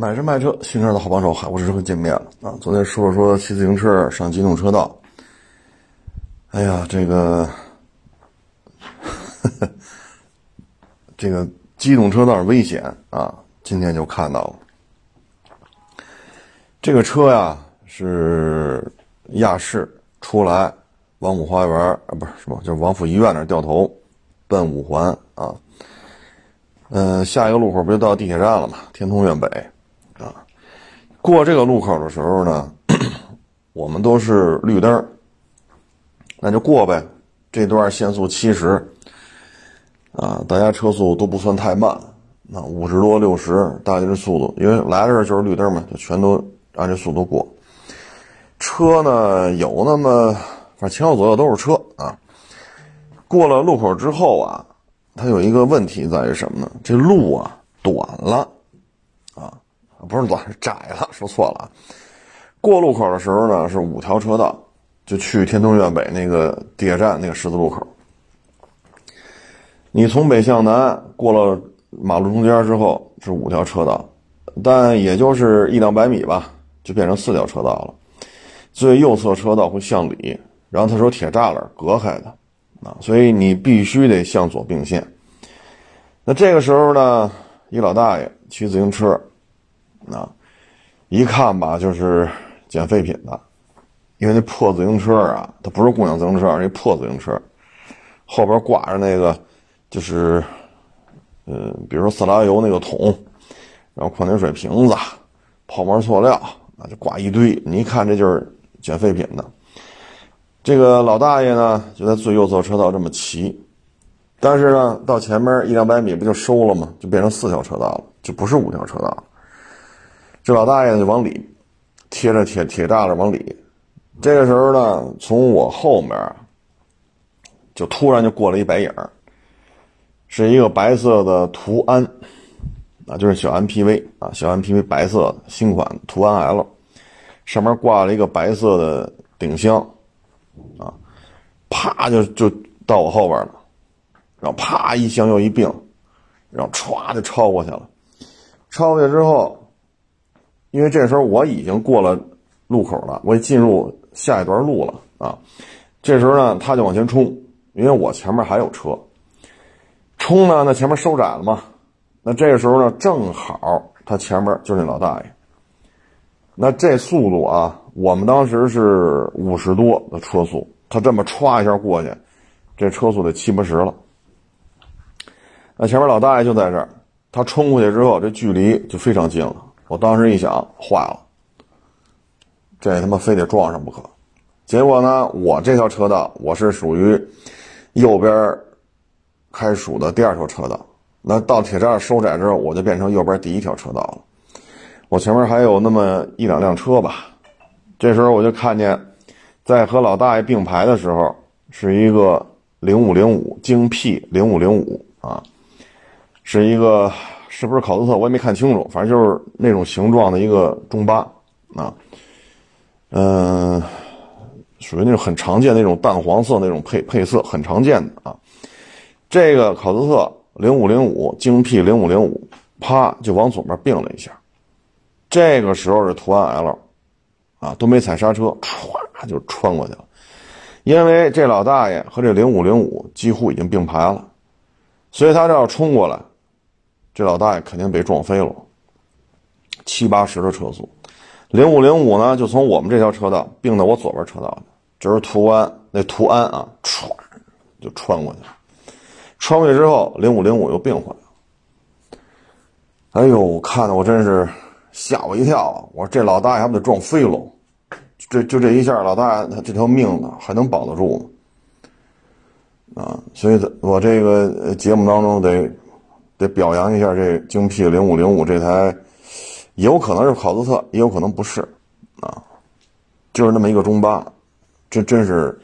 买车卖车，新车的好帮手，海沃士车见面了啊！昨天说了说骑自行车上机动车道，哎呀，这个，这个机动车道危险啊！今天就看到了，这个车呀是亚市出来，王府花园啊，不是什么，就是王府医院那掉头，奔五环啊。嗯，下一个路口不就到地铁站了吗？天通苑北。过这个路口的时候呢，我们都是绿灯，那就过呗。这段限速七十，啊，大家车速都不算太慢，那五十多、六十，大概这速度，因为来的时候就是绿灯嘛，就全都按这速度过。车呢有那么，反正前后左右都是车啊。过了路口之后啊，它有一个问题在于什么呢？这路啊短了。不是短，是窄了，说错了。过路口的时候呢，是五条车道，就去天通苑北那个地铁站那个十字路口。你从北向南过了马路中间之后是五条车道，但也就是一两百米吧，就变成四条车道了。最右侧车道会向里，然后它是有铁栅栏隔开的啊，所以你必须得向左并线。那这个时候呢，一老大爷骑自行车。啊，一看吧，就是捡废品的，因为那破自行车啊，它不是共享自行车，那破自行车后边挂着那个，就是，嗯，比如说色拉油那个桶，然后矿泉水瓶子、泡沫塑料，那就挂一堆。你一看，这就是捡废品的。这个老大爷呢，就在最右侧车道这么骑，但是呢，到前面一两百米不就收了吗？就变成四条车道了，就不是五条车道了。这老大爷就往里贴着铁铁栅栏往里，这个时候呢，从我后面就突然就过了一白影是一个白色的途安，啊，就是小 MPV 啊，小 MPV 白色新款途安 L，上面挂了一个白色的顶箱，啊，啪就就到我后边了，然后啪一箱又一并，然后歘就超过去了，超过去之后。因为这时候我已经过了路口了，我进入下一段路了啊。这时候呢，他就往前冲，因为我前面还有车。冲呢，那前面收窄了嘛。那这个时候呢，正好他前面就是那老大爷。那这速度啊，我们当时是五十多的车速，他这么歘一下过去，这车速得七八十了。那前面老大爷就在这儿，他冲过去之后，这距离就非常近了。我当时一想，坏了，这他妈非得撞上不可。结果呢，我这条车道我是属于右边开属的第二条车道。那到铁栅收窄之后，我就变成右边第一条车道了。我前面还有那么一两辆车吧。这时候我就看见，在和老大爷并排的时候，是一个零五零五京 P 零五零五啊，是一个。是不是考斯特？我也没看清楚，反正就是那种形状的一个中巴啊，嗯，属于那种很常见那种淡黄色那种配配色，很常见的啊。这个考斯特零五零五京 P 零五零五，啪就往左边并了一下。这个时候是途安 L，啊，都没踩刹车，歘就穿过去了。因为这老大爷和这零五零五几乎已经并排了，所以他这要冲过来。这老大爷肯定被撞飞了，七八十的车速，零五零五呢就从我们这条车道并到我左边车道的，这是途安那途安啊，唰就穿过去了，穿过去之后零五零五又并回来了，哎呦，看的我真是吓我一跳，我说这老大爷还不得撞飞了，这就这一下，老大爷他这条命呢还能保得住吗？啊，所以我这个节目当中得。得表扬一下这京 P 零五零五这台，有可能是考斯特，也有可能不是，啊，就是那么一个中巴，这真是，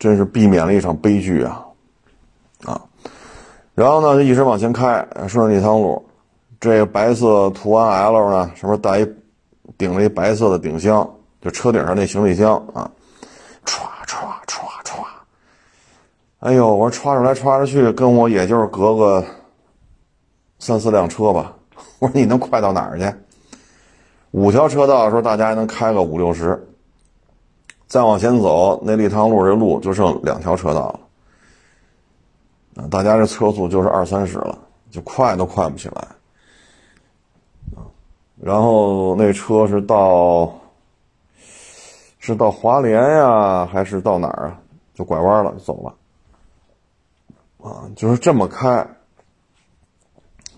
真是避免了一场悲剧啊，啊，然后呢，就一直往前开，顺着一趟路，这个白色途安 L 呢，上面带一顶了一白色的顶箱，就车顶上那行李箱啊，歘歘歘。哎呦，我说歘着来歘着去，跟我也就是隔个三四辆车吧，我说你能快到哪儿去？五条车道的时候，大家还能开个五六十。再往前走，那立汤路这路就剩两条车道了。大家这车速就是二三十了，就快都快不起来。然后那车是到，是到华联呀，还是到哪儿啊？就拐弯了，就走了。啊，就是这么开。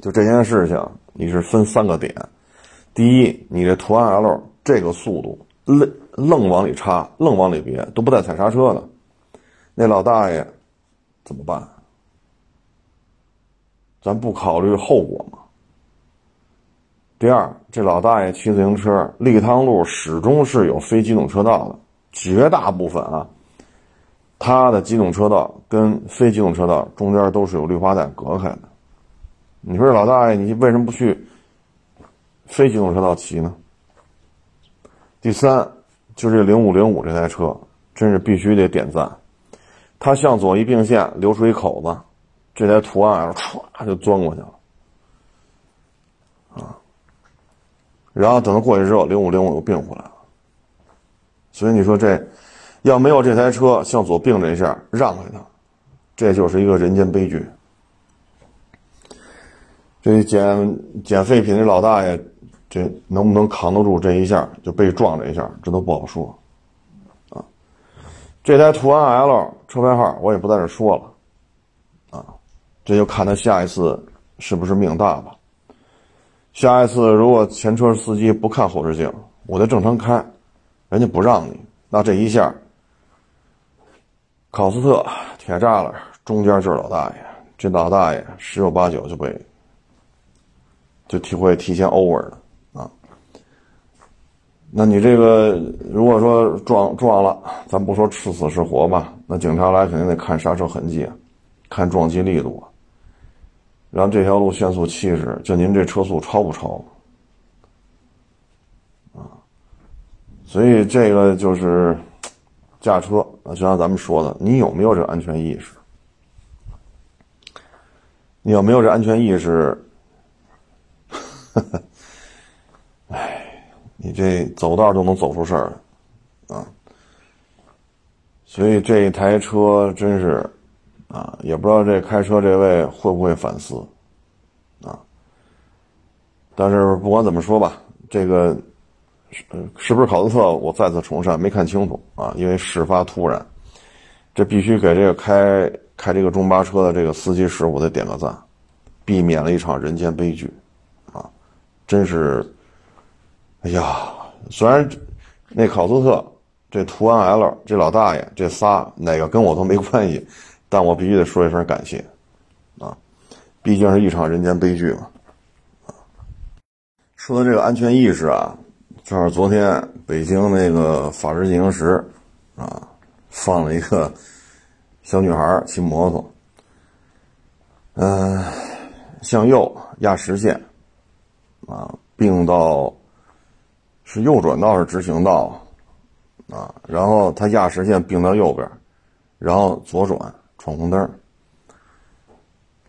就这件事情，你是分三个点：第一，你这途安 L 这个速度愣愣往里插，愣往里别，都不带踩刹车的，那老大爷怎么办？咱不考虑后果吗？第二，这老大爷骑自行车，立汤路始终是有非机动车道的，绝大部分啊，他的机动车道跟非机动车道中间都是有绿化带隔开的。你说这老大爷，你为什么不去非机动车道骑呢？第三，就这零五零五这台车，真是必须得点赞。它向左一并线，留出一口子，这台途安唰就钻过去了，啊！然后等它过去之后，零五零五又并回来了。所以你说这要没有这台车向左并这一下让开他，这就是一个人间悲剧。这捡捡废品的老大爷，这能不能扛得住这一下就被撞这一下，这都不好说，啊！这台途安 L 车牌号我也不在这说了，啊，这就看他下一次是不是命大吧。下一次如果前车司机不看后视镜，我就正常开，人家不让你，那这一下，考斯特铁栅栏中间就是老大爷，这老大爷十有八九就被。就体会提前 over 了啊！那你这个如果说撞撞了，咱不说吃死是活吧？那警察来肯定得看刹车痕迹，看撞击力度，然后这条路限速七十，就您这车速超不超？啊！所以这个就是驾车啊，就像咱们说的，你有没有这安全意识？你有没有这安全意识？哎，你这走道都能走出事儿，啊！所以这一台车真是，啊，也不知道这开车这位会不会反思，啊！但是不管怎么说吧，这个是不是考斯特？我再次重申，没看清楚啊，因为事发突然，这必须给这个开开这个中巴车的这个司机师傅得点个赞，避免了一场人间悲剧啊。真是，哎呀！虽然那考斯特、这途安 L、这老大爷这仨哪个跟我都没关系，但我必须得说一声感谢，啊，毕竟是一场人间悲剧嘛，啊。说到这个安全意识啊，正好昨天北京那个法制进行时，啊，放了一个小女孩骑摩托，嗯，向右压实线。啊，并到是右转道是直行道，啊，然后他压实线并到右边，然后左转闯红灯，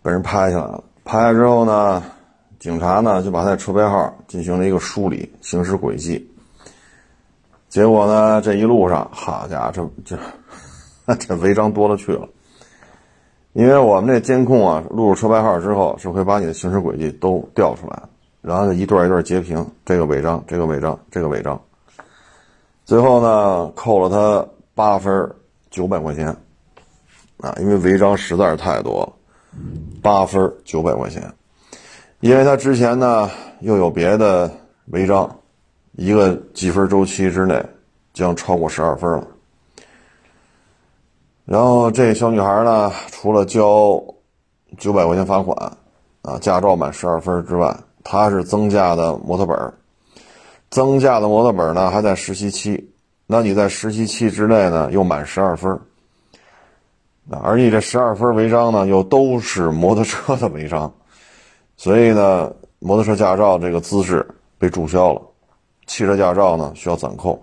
被人拍下来了。拍下之后呢，警察呢就把他的车牌号进行了一个梳理，行驶轨迹。结果呢，这一路上，好家伙，这这 这违章多了去了。因为我们这监控啊，录入车牌号之后，是会把你的行驶轨迹都调出来。然后一段一段截屏，这个违章，这个违章，这个违章，最后呢扣了他八分九百块钱，啊，因为违章实在是太多了，八分九百块钱，因为他之前呢又有别的违章，一个计分周期之内将超过十二分了。然后这小女孩呢，除了交九百块钱罚款，啊，驾照满十二分之外。她是增驾的摩托本增驾的摩托本呢还在实习期，那你在实习期之内呢又满十二分而你这十二分违章呢又都是摩托车的违章，所以呢摩托车驾照这个资质被注销了，汽车驾照呢需要暂扣，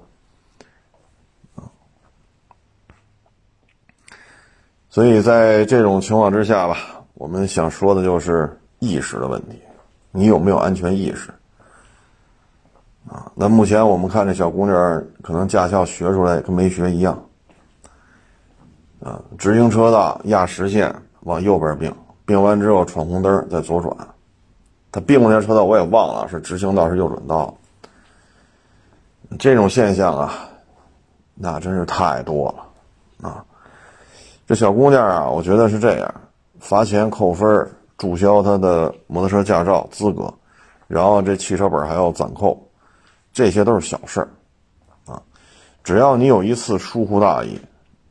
所以在这种情况之下吧，我们想说的就是意识的问题。你有没有安全意识？啊，那目前我们看这小姑娘，可能驾校学出来跟没学一样。啊，直行车道压实线往右边并，并完之后闯红灯再左转。他并过那车道我也忘了是直行道是右转道。这种现象啊，那真是太多了啊！这小姑娘啊，我觉得是这样：罚钱扣分，注销她的摩托车驾照资格，然后这汽车本还要暂扣，这些都是小事儿啊。只要你有一次疏忽大意，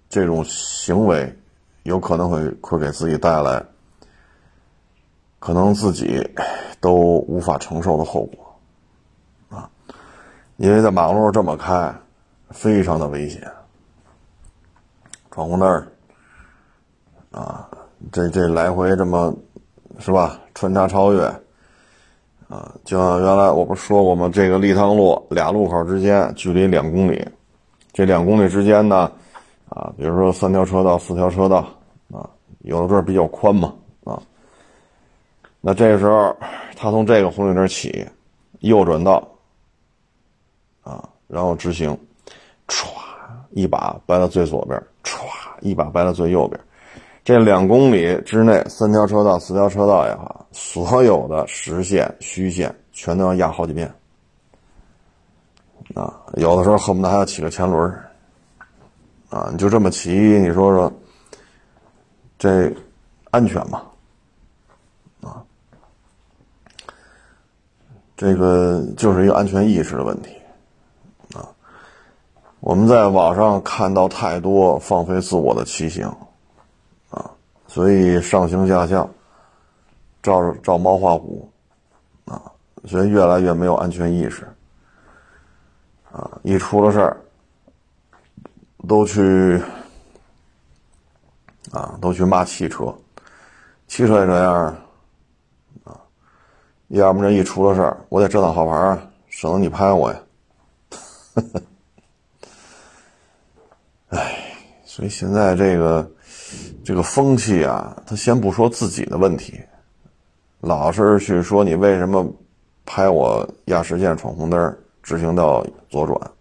这种行为有可能会会给自己带来可能自己都无法承受的后果。啊因为在马路上这么开，非常的危险。闯红灯啊，这这来回这么，是吧？穿插超越，啊，就像原来我不是说过吗？这个立汤路俩路口之间距离两公里，这两公里之间呢，啊，比如说三条车道、四条车道，啊，有的地儿比较宽嘛，啊，那这个时候他从这个红绿灯起，右转道。啊，然后直行，歘，一把掰到最左边，歘，一把掰到最右边。这两公里之内，三条车道、四条车道也好，所有的实线、虚线全都要压好几遍。啊，有的时候恨不得还要起个前轮啊，你就这么骑，你说说，这安全吗？这个就是一个安全意识的问题。啊我们在网上看到太多放飞自我的骑行，啊，所以上行下效，照照猫画虎，啊，所以越来越没有安全意识，啊，一出了事儿，都去，啊，都去骂汽车，汽车也这样，要么这一出了事儿，我得遮挡号牌，省得你拍我呀。哎，所以现在这个这个风气啊，他先不说自己的问题，老是去说你为什么拍我压实线闯红灯，直行道左转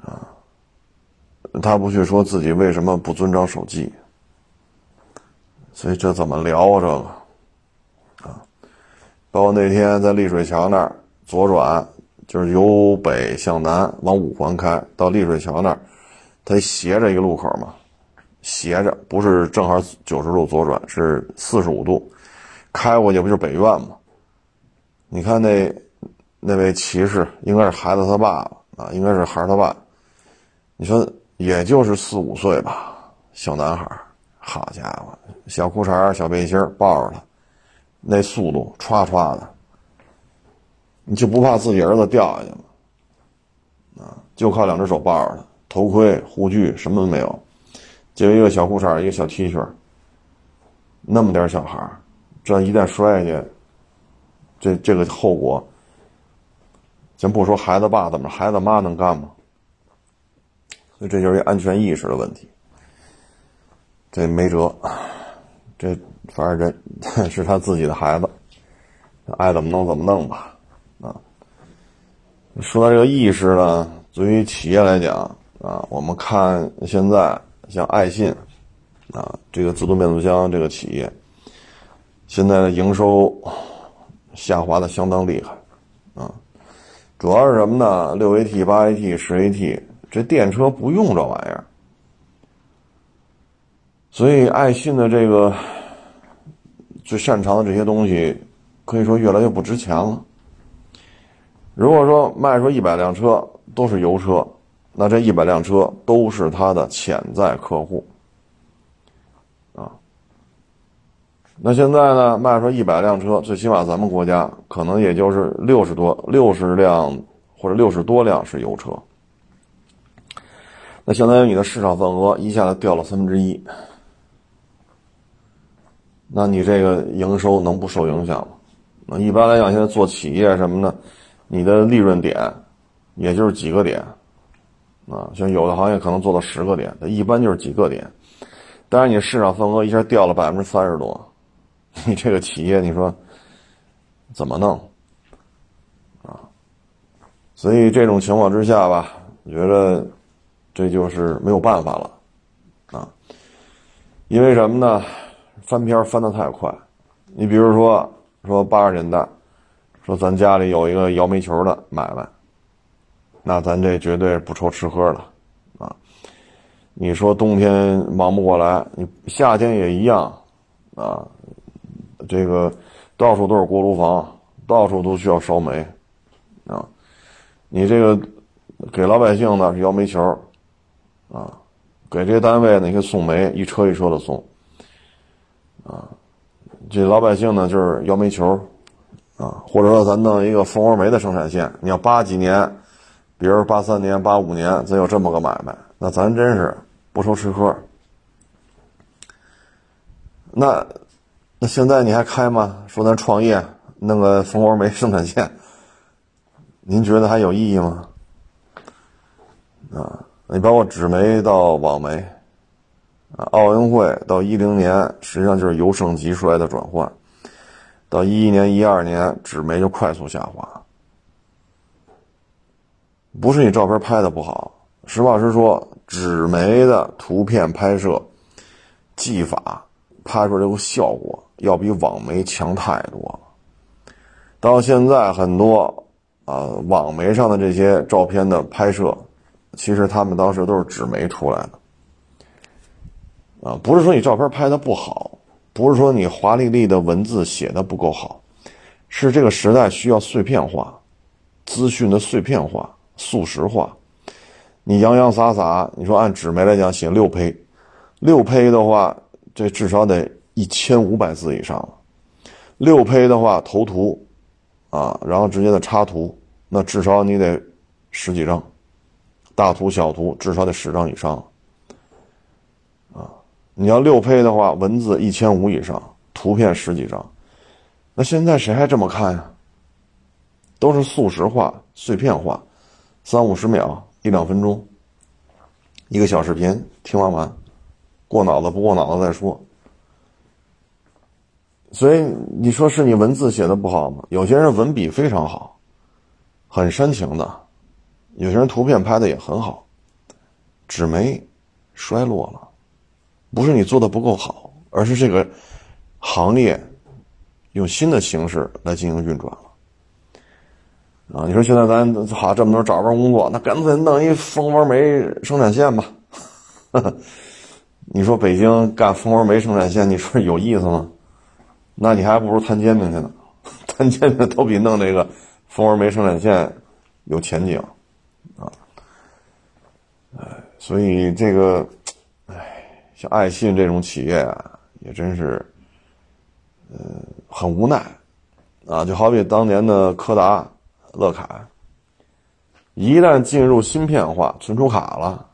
啊？他不去说自己为什么不遵照手机，所以这怎么聊啊？这个，包括那天在丽水桥那儿左转。就是由北向南往五环开，到丽水桥那儿，它斜着一个路口嘛，斜着不是正好九十度左转，是四十五度，开过去不就是北苑吗？你看那那位骑士，应该是孩子他爸爸啊，应该是孩儿他爸，你说也就是四五岁吧，小男孩，好家伙，小裤衩小背心抱着他，那速度歘歘的。你就不怕自己儿子掉下去吗？啊，就靠两只手抱着他，头盔、护具什么都没有，就一个小裤衩，一个小 T 恤，那么点小孩这一旦摔下去，这这个后果，先不说孩子爸怎么，孩子妈能干吗？所以这就是一安全意识的问题。这没辙，这反正人 是他自己的孩子，爱怎么弄怎么弄吧。啊，说到这个意识呢，对于企业来讲啊，我们看现在像爱信啊，这个自动变速箱这个企业，现在的营收下滑的相当厉害啊，主要是什么呢？六 AT、八 AT、十 AT，这电车不用这玩意儿，所以爱信的这个最擅长的这些东西，可以说越来越不值钱了。如果说卖出一百辆车都是油车，那这一百辆车都是他的潜在客户，啊，那现在呢，卖出一百辆车，最起码咱们国家可能也就是六十多、六十辆或者六十多辆是油车，那相当于你的市场份额一下子掉了三分之一，那你这个营收能不受影响吗？那一般来讲，现在做企业什么的。你的利润点，也就是几个点，啊，像有的行业可能做到十个点，一般就是几个点。但是你市场份额一下掉了百分之三十多，你这个企业，你说怎么弄？啊，所以这种情况之下吧，我觉得这就是没有办法了，啊，因为什么呢？翻篇翻的太快。你比如说，说八十年代，说咱家里有一个摇煤球的买卖，那咱这绝对不愁吃喝了，啊，你说冬天忙不过来，你夏天也一样，啊，这个到处都是锅炉房，到处都需要烧煤，啊，你这个给老百姓呢是摇煤球，啊，给这些单位呢你可以送煤，一车一车的送，啊。这老百姓呢，就是摇煤球，啊，或者说咱弄一个蜂窝煤的生产线，你要八几年，比如八三年、八五年，咱有这么个买卖，那咱真是不愁吃喝。那那现在你还开吗？说咱创业弄个蜂窝煤生产线，您觉得还有意义吗？啊，你包括纸煤到网煤。啊，奥运会到一零年，实际上就是由盛及衰的转换。到一一年、一二年，纸媒就快速下滑。不是你照片拍的不好，实话实说，纸媒的图片拍摄技法拍出来这个效果，要比网媒强太多了。到现在，很多啊网媒上的这些照片的拍摄，其实他们当时都是纸媒出来的。啊，不是说你照片拍的不好，不是说你华丽丽的文字写的不够好，是这个时代需要碎片化，资讯的碎片化、速食化。你洋洋洒洒，你说按纸媒来讲写六胚，六胚的话，这至少得一千五百字以上了。六胚的话，头图，啊，然后直接的插图，那至少你得十几张，大图小图至少得十张以上。你要六胚的话，文字一千五以上，图片十几张，那现在谁还这么看呀？都是速食化、碎片化，三五十秒、一两分钟，一个小视频听完完，过脑子不过脑子再说。所以你说是你文字写的不好吗？有些人文笔非常好，很煽情的；有些人图片拍的也很好，纸媒衰落了。不是你做的不够好，而是这个行业用新的形式来进行运转了。啊，你说现在咱好这么多找不着工作，那干脆弄一蜂窝煤生产线吧。你说北京干蜂窝煤生产线，你说有意思吗？那你还不如摊煎饼去呢，摊煎饼都比弄这个蜂窝煤生产线有前景啊。哎，所以这个。像爱信这种企业啊，也真是，呃，很无奈，啊，就好比当年的柯达、乐凯，一旦进入芯片化、存储卡了，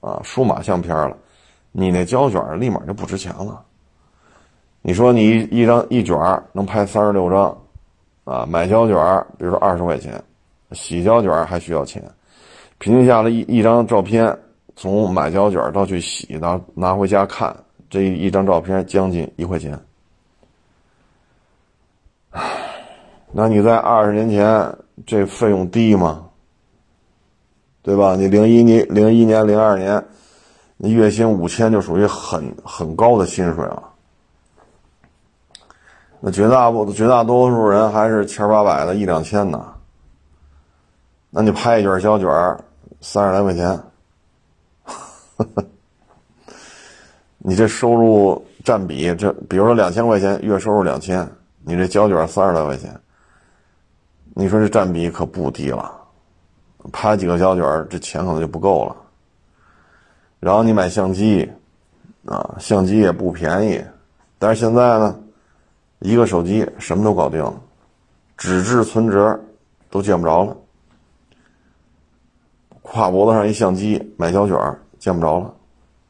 啊，数码相片了，你那胶卷立马就不值钱了。你说你一张一卷能拍三十六张，啊，买胶卷，比如说二十块钱，洗胶卷还需要钱，平均下来一一张照片。从买胶卷到去洗，拿拿回家看，这一张照片将近一块钱。那你在二十年前这费用低吗？对吧？你零一年、零一年、零二年，你月薪五千就属于很很高的薪水了。那绝大部绝大多数人还是千八百的一两千呢。那你拍一卷胶卷，三十来块钱。你这收入占比，这比如说两千块钱月收入两千，你这胶卷三十来块钱，你说这占比可不低了。拍几个胶卷，这钱可能就不够了。然后你买相机，啊，相机也不便宜。但是现在呢，一个手机什么都搞定了，纸质存折都见不着了，挎脖子上一相机，买胶卷。见不着了，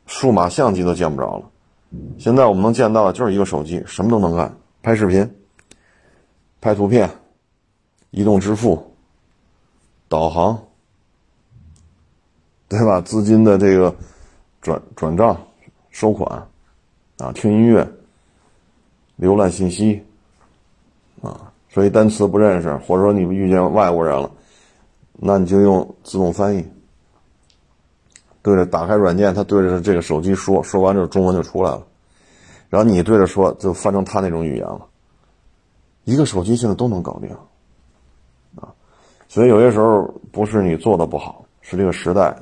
数码相机都见不着了。现在我们能见到的就是一个手机，什么都能干，拍视频、拍图片、移动支付、导航，对吧？资金的这个转转账、收款，啊，听音乐、浏览信息，啊，所以单词不认识，或者说你们遇见外国人了，那你就用自动翻译，对着打开软件，他对着这个手机说，说完之后中文就出来了，然后你对着说，就翻成他那种语言了。一个手机现在都能搞定，啊，所以有些时候不是你做的不好，是这个时代，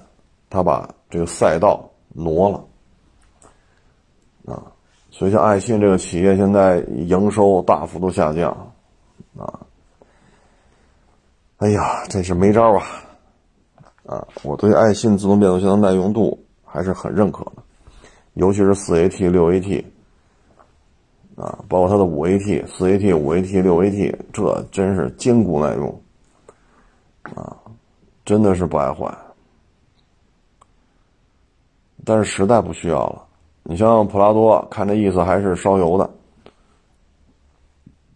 他把这个赛道挪了，啊，所以像爱信这个企业现在营收大幅度下降，啊，哎呀，真是没招啊，啊，我对爱信自动变速箱的耐用度还是很认可的，尤其是四 AT、六 AT。啊，包括它的五 AT、四 AT、五 AT、六 AT，这真是坚固耐用，啊，真的是不爱坏。但是实在不需要了，你像普拉多，看这意思还是烧油的，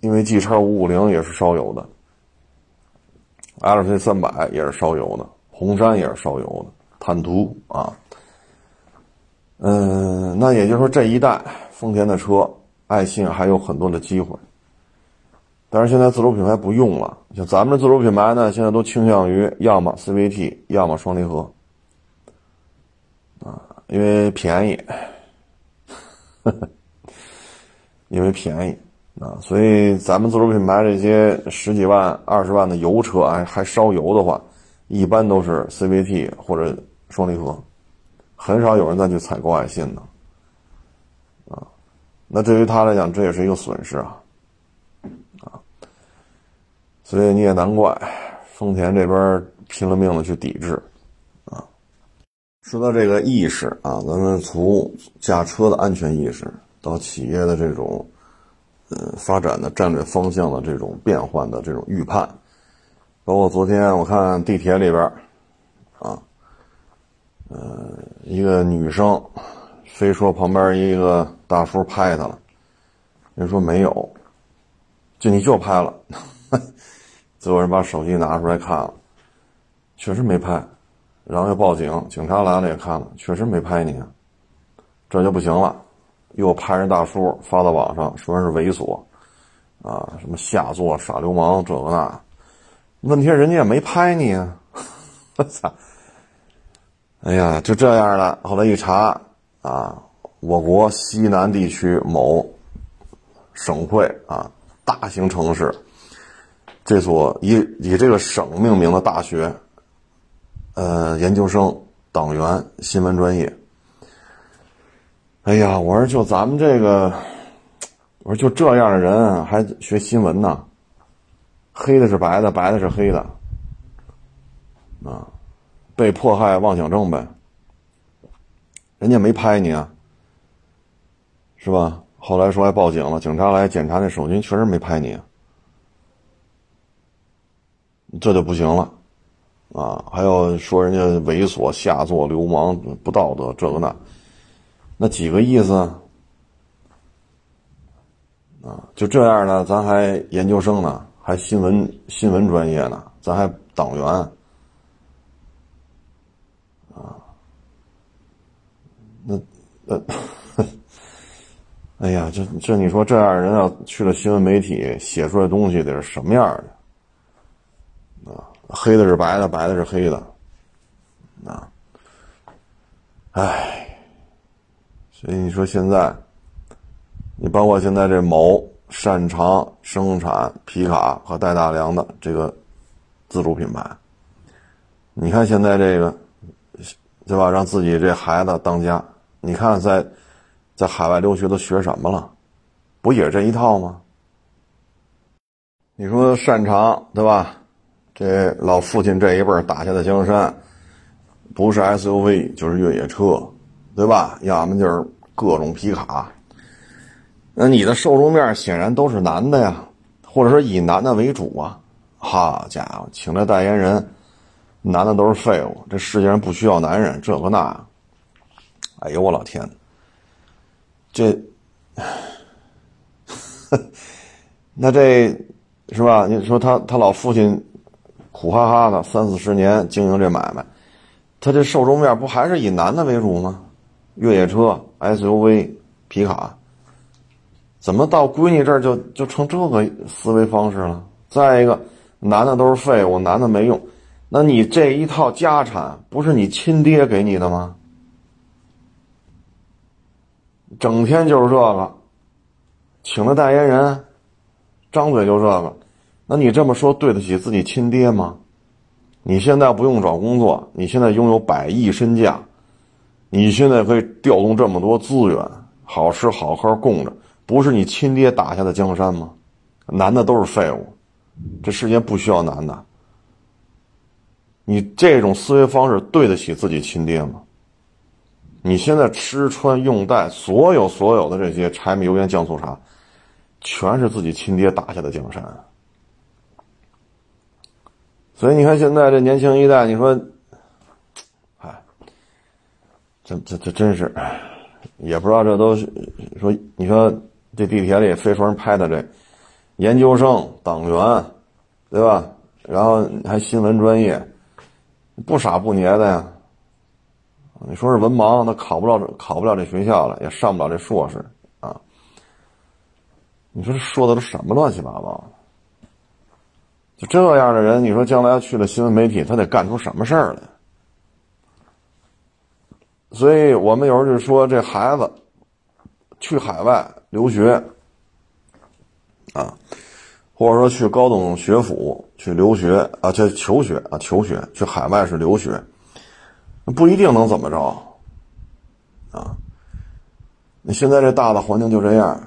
因为 G 叉五五零也是烧油的，LC 三百也是烧油的，红山也是烧油的，坦途啊，嗯，那也就是说这一代丰田的车。爱信还有很多的机会，但是现在自主品牌不用了。像咱们自主品牌呢，现在都倾向于要么 CVT，要么双离合，啊，因为便宜，因为便宜啊，所以咱们自主品牌这些十几万、二十万的油车，还还烧油的话，一般都是 CVT 或者双离合，很少有人再去采购爱信的。那对于他来讲，这也是一个损失啊，啊，所以你也难怪丰田这边拼了命的去抵制，啊，说到这个意识啊，咱们从驾车的安全意识到企业的这种，嗯，发展的战略方向的这种变换的这种预判，包括昨天我看地铁里边，啊，呃，一个女生。非说旁边一个大叔拍她了，人说没有，就你就拍了，最后人把手机拿出来看了，确实没拍，然后又报警，警察来了也看了，确实没拍你，这就不行了，又拍人大叔发到网上，说是猥琐，啊，什么下作耍流氓这个那，问题人家也没拍你啊，我操，哎呀，就这样了，后来一查。啊，我国西南地区某省会啊，大型城市，这所以以这个省命名的大学，呃，研究生、党员、新闻专业。哎呀，我说就咱们这个，我说就这样的人还学新闻呢？黑的是白的，白的是黑的，啊，被迫害妄想症呗。人家没拍你啊，是吧？后来说还报警了，警察来检查那手机，确实没拍你，这就不行了，啊！还有说人家猥琐、下作、流氓、不道德，这个那，那几个意思？啊，就这样呢，咱还研究生呢，还新闻新闻专业呢，咱还党员。啊那，呃，哎呀，这这你说这样人要去了新闻媒体，写出来东西得是什么样的？啊，黑的是白的，白的是黑的，啊，哎，所以你说现在，你包括现在这某擅长生产皮卡和带大梁的这个自主品牌，你看现在这个。对吧？让自己这孩子当家，你看在，在海外留学都学什么了？不也这一套吗？你说擅长对吧？这老父亲这一辈打下的江山，不是 SUV 就是越野车，对吧？要么就是各种皮卡。那你的受众面显然都是男的呀，或者说以男的为主啊。好家伙，请这代言人。男的都是废物，这世界上不需要男人，这个那。哎呦我老天，这，那这是吧？你说他他老父亲苦哈哈的三四十年经营这买卖，他这受众面不还是以男的为主吗？越野车、SUV、皮卡，怎么到闺女这儿就就成这个思维方式了？再一个，男的都是废物，男的没用。那你这一套家产不是你亲爹给你的吗？整天就是这个，请的代言人，张嘴就这个，那你这么说对得起自己亲爹吗？你现在不用找工作，你现在拥有百亿身价，你现在可以调动这么多资源，好吃好喝供着，不是你亲爹打下的江山吗？男的都是废物，这世界不需要男的。你这种思维方式对得起自己亲爹吗？你现在吃穿用戴，所有所有的这些柴米油盐酱醋茶，全是自己亲爹打下的江山。所以你看现在这年轻一代，你说，哎，这这这真是，也不知道这都说，你说这地铁里飞船拍的这研究生、党员，对吧？然后还新闻专业，不傻不捏的呀。你说是文盲，他考不了考不了这学校了，也上不了这硕士啊。你说说的都什么乱七八糟？就这样的人，你说将来去了新闻媒体，他得干出什么事儿来？所以我们有时候就说，这孩子去海外留学啊，或者说去高等学府去留学啊，去求学啊，求学去海外是留学。不一定能怎么着，啊！你现在这大的环境就这样。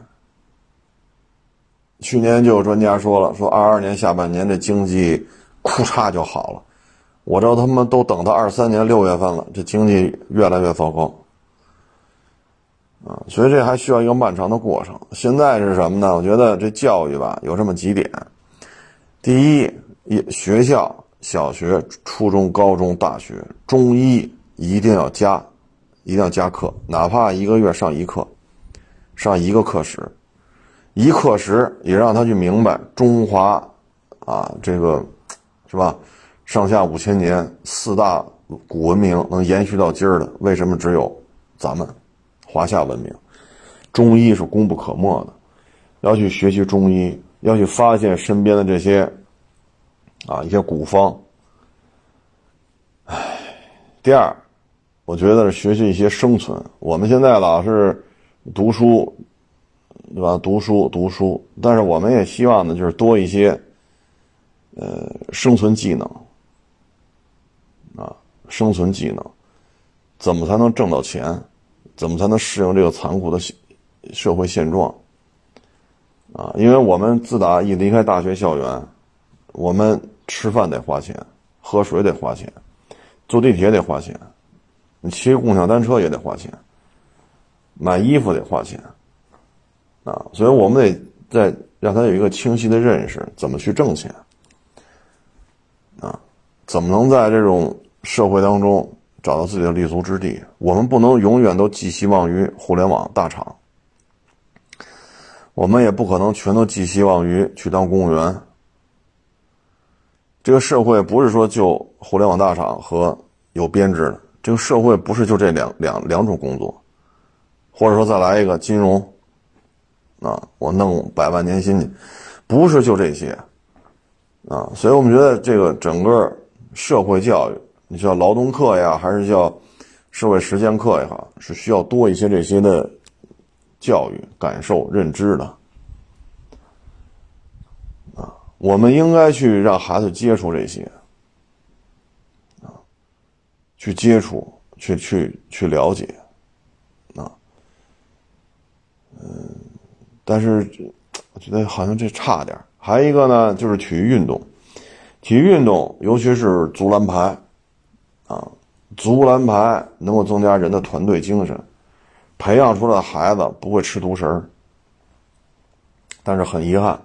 去年就有专家说了，说二二年下半年这经济库嚓就好了。我这他妈都等到二三年六月份了，这经济越来越糟糕，啊！所以这还需要一个漫长的过程。现在是什么呢？我觉得这教育吧，有这么几点：第一，学校。小学、初中、高中、大学，中医一定要加，一定要加课，哪怕一个月上一课，上一个课时，一课时也让他去明白中华，啊，这个，是吧？上下五千年四大古文明能延续到今儿的，为什么只有咱们华夏文明？中医是功不可没的，要去学习中医，要去发现身边的这些。啊，一些古方。唉，第二，我觉得是学习一些生存。我们现在老是读书，对吧？读书读书，但是我们也希望呢，就是多一些，呃，生存技能。啊，生存技能，怎么才能挣到钱？怎么才能适应这个残酷的社会现状？啊，因为我们自打一离开大学校园，我们。吃饭得花钱，喝水得花钱，坐地铁得花钱，你骑共享单车也得花钱，买衣服得花钱，啊，所以我们得在让他有一个清晰的认识，怎么去挣钱，啊，怎么能在这种社会当中找到自己的立足之地？我们不能永远都寄希望于互联网大厂，我们也不可能全都寄希望于去当公务员。这个社会不是说就互联网大厂和有编制的，这个社会不是就这两两两种工作，或者说再来一个金融，啊，我弄百万年薪去，不是就这些，啊，所以我们觉得这个整个社会教育，你叫劳动课呀，还是叫社会实践课也好，是需要多一些这些的教育、感受、认知的。啊。我们应该去让孩子接触这些，啊，去接触，去去去了解，啊，嗯，但是我觉得好像这差点还有一个呢，就是体育运动，体育运动，尤其是足篮排，啊，足篮排能够增加人的团队精神，培养出来的孩子不会吃独食但是很遗憾。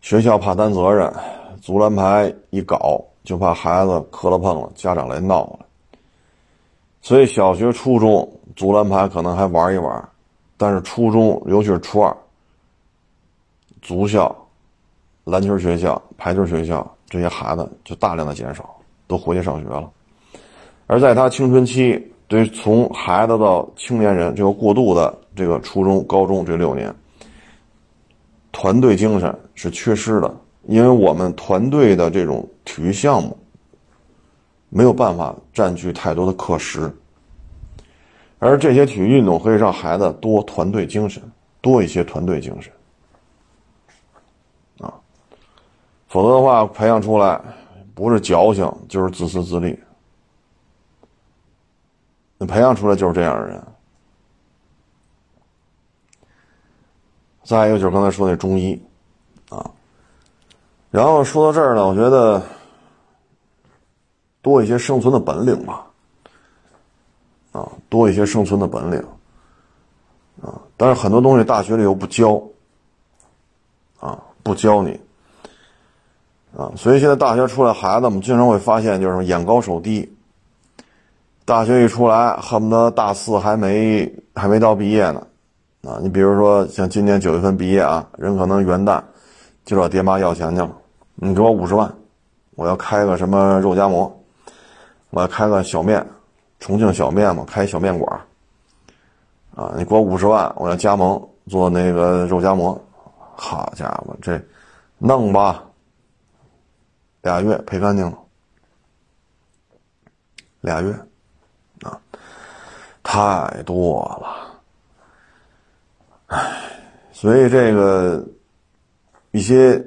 学校怕担责任，足篮排一搞就怕孩子磕了碰了，家长来闹了。所以小学、初中足篮排可能还玩一玩，但是初中，尤其是初二，足校、篮球学校、排球学校这些孩子就大量的减少，都回去上学了。而在他青春期，对从孩子到青年人这个过渡的这个初中、高中这六年。团队精神是缺失的，因为我们团队的这种体育项目没有办法占据太多的课时，而这些体育运动可以让孩子多团队精神，多一些团队精神，啊，否则的话，培养出来不是矫情就是自私自利，那培养出来就是这样的人。再一个就是刚才说那中医，啊。然后说到这儿呢，我觉得多一些生存的本领吧，啊，多一些生存的本领，啊，但是很多东西大学里又不教，啊，不教你，啊，所以现在大学出来孩子我们经常会发现就是眼高手低，大学一出来恨不得大四还没还没到毕业呢，啊，你比如说像今年九月份毕业啊，人可能元旦就找爹妈要钱去了。你给我五十万，我要开个什么肉夹馍，我要开个小面，重庆小面嘛，开小面馆啊，你给我五十万，我要加盟做那个肉夹馍，好家伙，这弄吧，俩月赔干净了，俩月，太多了，唉，所以这个一些。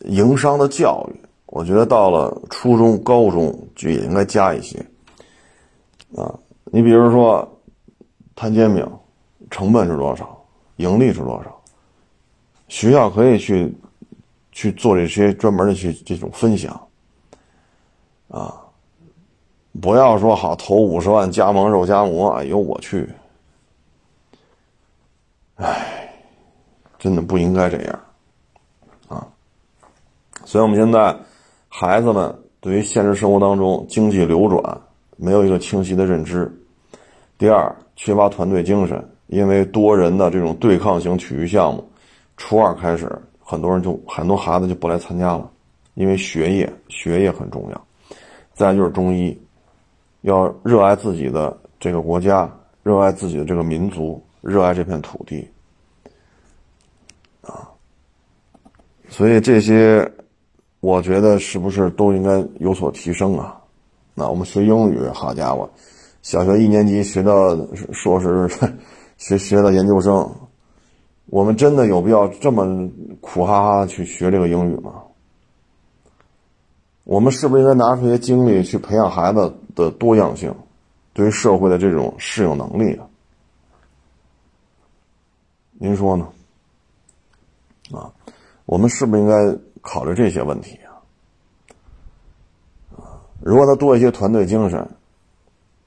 营商的教育，我觉得到了初中、高中就也应该加一些。啊，你比如说摊煎饼，成本是多少？盈利是多少？学校可以去去做这些专门的去这种分享。啊，不要说好投五十万加盟肉夹馍，哎呦我去！哎，真的不应该这样。啊所以，我们现在孩子们对于现实生活当中经济流转没有一个清晰的认知。第二，缺乏团队精神，因为多人的这种对抗型体育项目，初二开始，很多人就很多孩子就不来参加了，因为学业学业很重要。再就是中医，要热爱自己的这个国家，热爱自己的这个民族，热爱这片土地啊。所以这些。我觉得是不是都应该有所提升啊？那我们学英语，好家伙，小学一年级学到硕士，学学到研究生，我们真的有必要这么苦哈哈去学这个英语吗？我们是不是应该拿出一些精力去培养孩子的多样性，对于社会的这种适应能力啊？您说呢？啊，我们是不是应该？考虑这些问题啊，如果他多一些团队精神，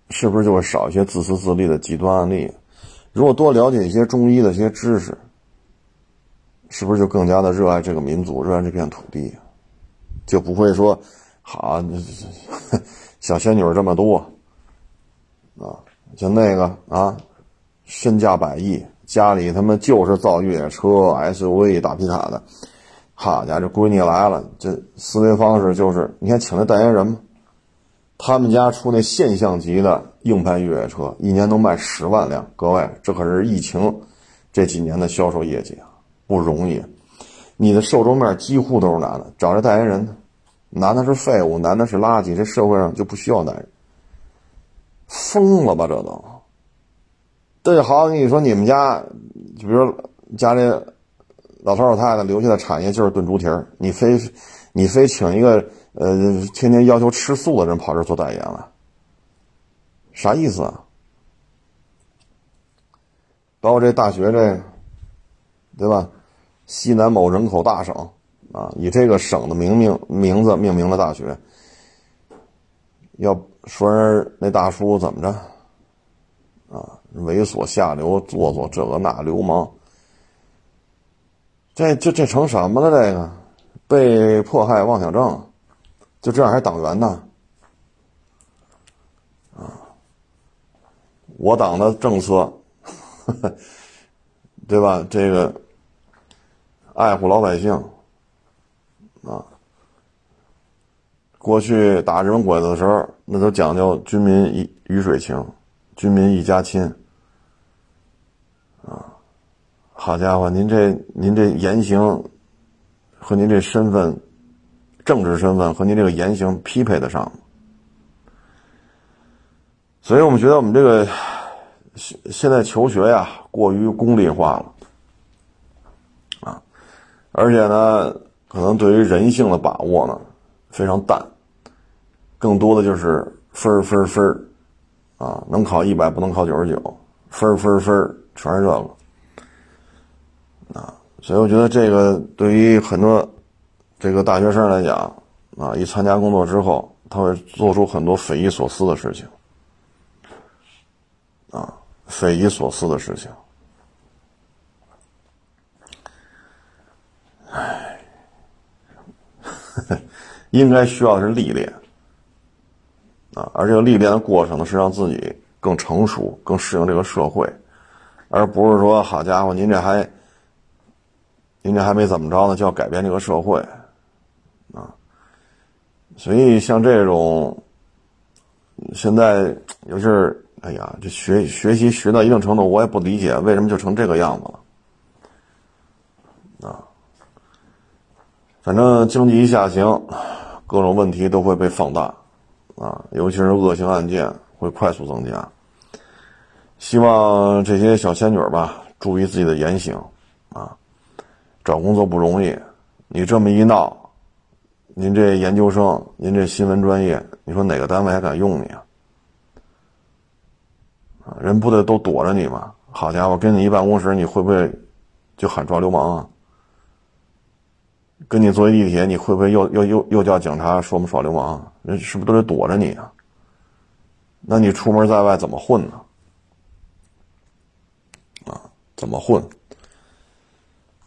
是不是就会少一些自私自利的极端案例？如果多了解一些中医的一些知识，是不是就更加的热爱这个民族，热爱这片土地？就不会说，好，小仙女这么多啊，像那个啊，身价百亿，家里他妈就是造越野车、SUV、大皮卡的。好家伙，这闺女来了，这思维方式就是，你看请的代言人吗？他们家出那现象级的硬派越野车，一年能卖十万辆。各位，这可是疫情这几年的销售业绩啊，不容易。你的受众面几乎都是男的，找这代言人，男的是废物，男的是垃圾，这社会上就不需要男人。疯了吧，这都。对，好，你说你们家，就比如家里。老头老太太留下的产业就是炖猪蹄儿，你非你非请一个呃天天要求吃素的人跑这做代言了，啥意思啊？包括这大学这，对吧？西南某人口大省啊，以这个省的名名名字命名的大学，要说人那大叔怎么着啊？猥琐下流做作这个那流氓。这这这成什么了？这个被迫害妄想症，就这样还党员呢？啊，我党的政策，对吧？这个爱护老百姓啊，过去打日本鬼子的时候，那都讲究军民一鱼水情，军民一家亲。啊好家伙，您这您这言行和您这身份政治身份和您这个言行匹配得上？所以我们觉得我们这个现现在求学呀过于功利化了，啊，而且呢，可能对于人性的把握呢非常淡，更多的就是分儿分儿分儿，啊，能考一百不能考九十九，分儿分儿分儿全是这个，啊，所以我觉得这个对于很多这个大学生来讲，啊，一参加工作之后，他会做出很多匪夷所思的事情。啊，匪夷所思的事情。唉，应该需要的是历练啊，而这个历练的过程呢，是让自己更成熟、更适应这个社会，而不是说好家伙，您这还，您这还没怎么着呢，就要改变这个社会啊。所以像这种，现在尤其是。哎呀，这学学习学到一定程度，我也不理解为什么就成这个样子了，反正经济一下行，各种问题都会被放大，啊，尤其是恶性案件会快速增加。希望这些小仙女吧，注意自己的言行，啊，找工作不容易，你这么一闹，您这研究生，您这新闻专业，你说哪个单位还敢用你啊？人不得都躲着你吗？好家伙，跟你一办公室，你会不会就喊抓流氓啊？跟你坐一地铁，你会不会又又又又叫警察说我们耍流氓？人是不是都得躲着你啊？那你出门在外怎么混呢？啊，怎么混？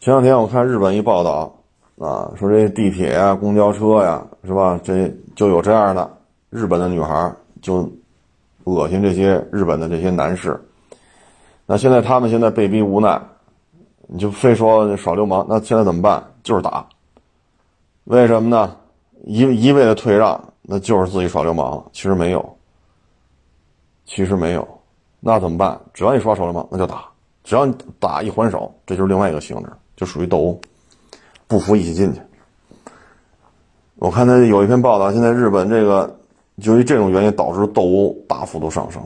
前两天我看日本一报道，啊，说这地铁呀、公交车呀，是吧？这就有这样的日本的女孩就。恶心这些日本的这些男士，那现在他们现在被逼无奈，你就非说耍流氓，那现在怎么办？就是打。为什么呢？一一味的退让，那就是自己耍流氓了。其实没有，其实没有，那怎么办？只要你耍耍流氓，那就打。只要你打一还手，这就是另外一个性质，就属于斗殴，不服一起进去。我看他有一篇报道，现在日本这个。就以这种原因导致斗殴大幅度上升，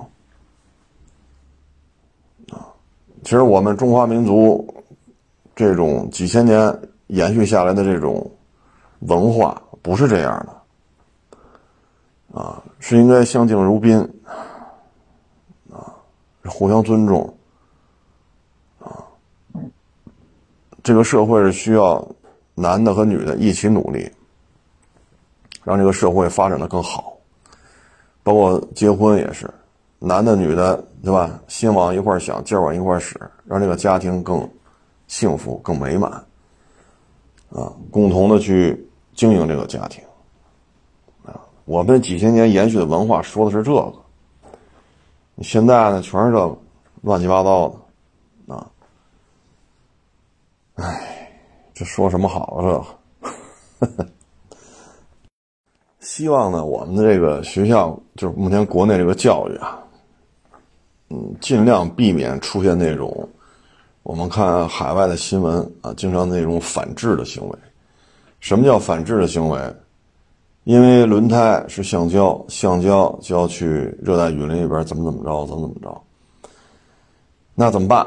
啊，其实我们中华民族这种几千年延续下来的这种文化不是这样的，啊，是应该相敬如宾，啊，互相尊重，啊，这个社会是需要男的和女的一起努力，让这个社会发展的更好。包括结婚也是，男的女的，对吧？心往一块想，劲往一块使，让这个家庭更幸福、更美满，啊，共同的去经营这个家庭，啊，我们几千年延续的文化说的是这个，现在呢，全是这乱七八糟的，啊，哎，这说什么好啊？这。希望呢，我们的这个学校就是目前国内这个教育啊，嗯，尽量避免出现那种我们看海外的新闻啊，经常那种反制的行为。什么叫反制的行为？因为轮胎是橡胶，橡胶就要去热带雨林里边怎么怎么着，怎么怎么着。那怎么办？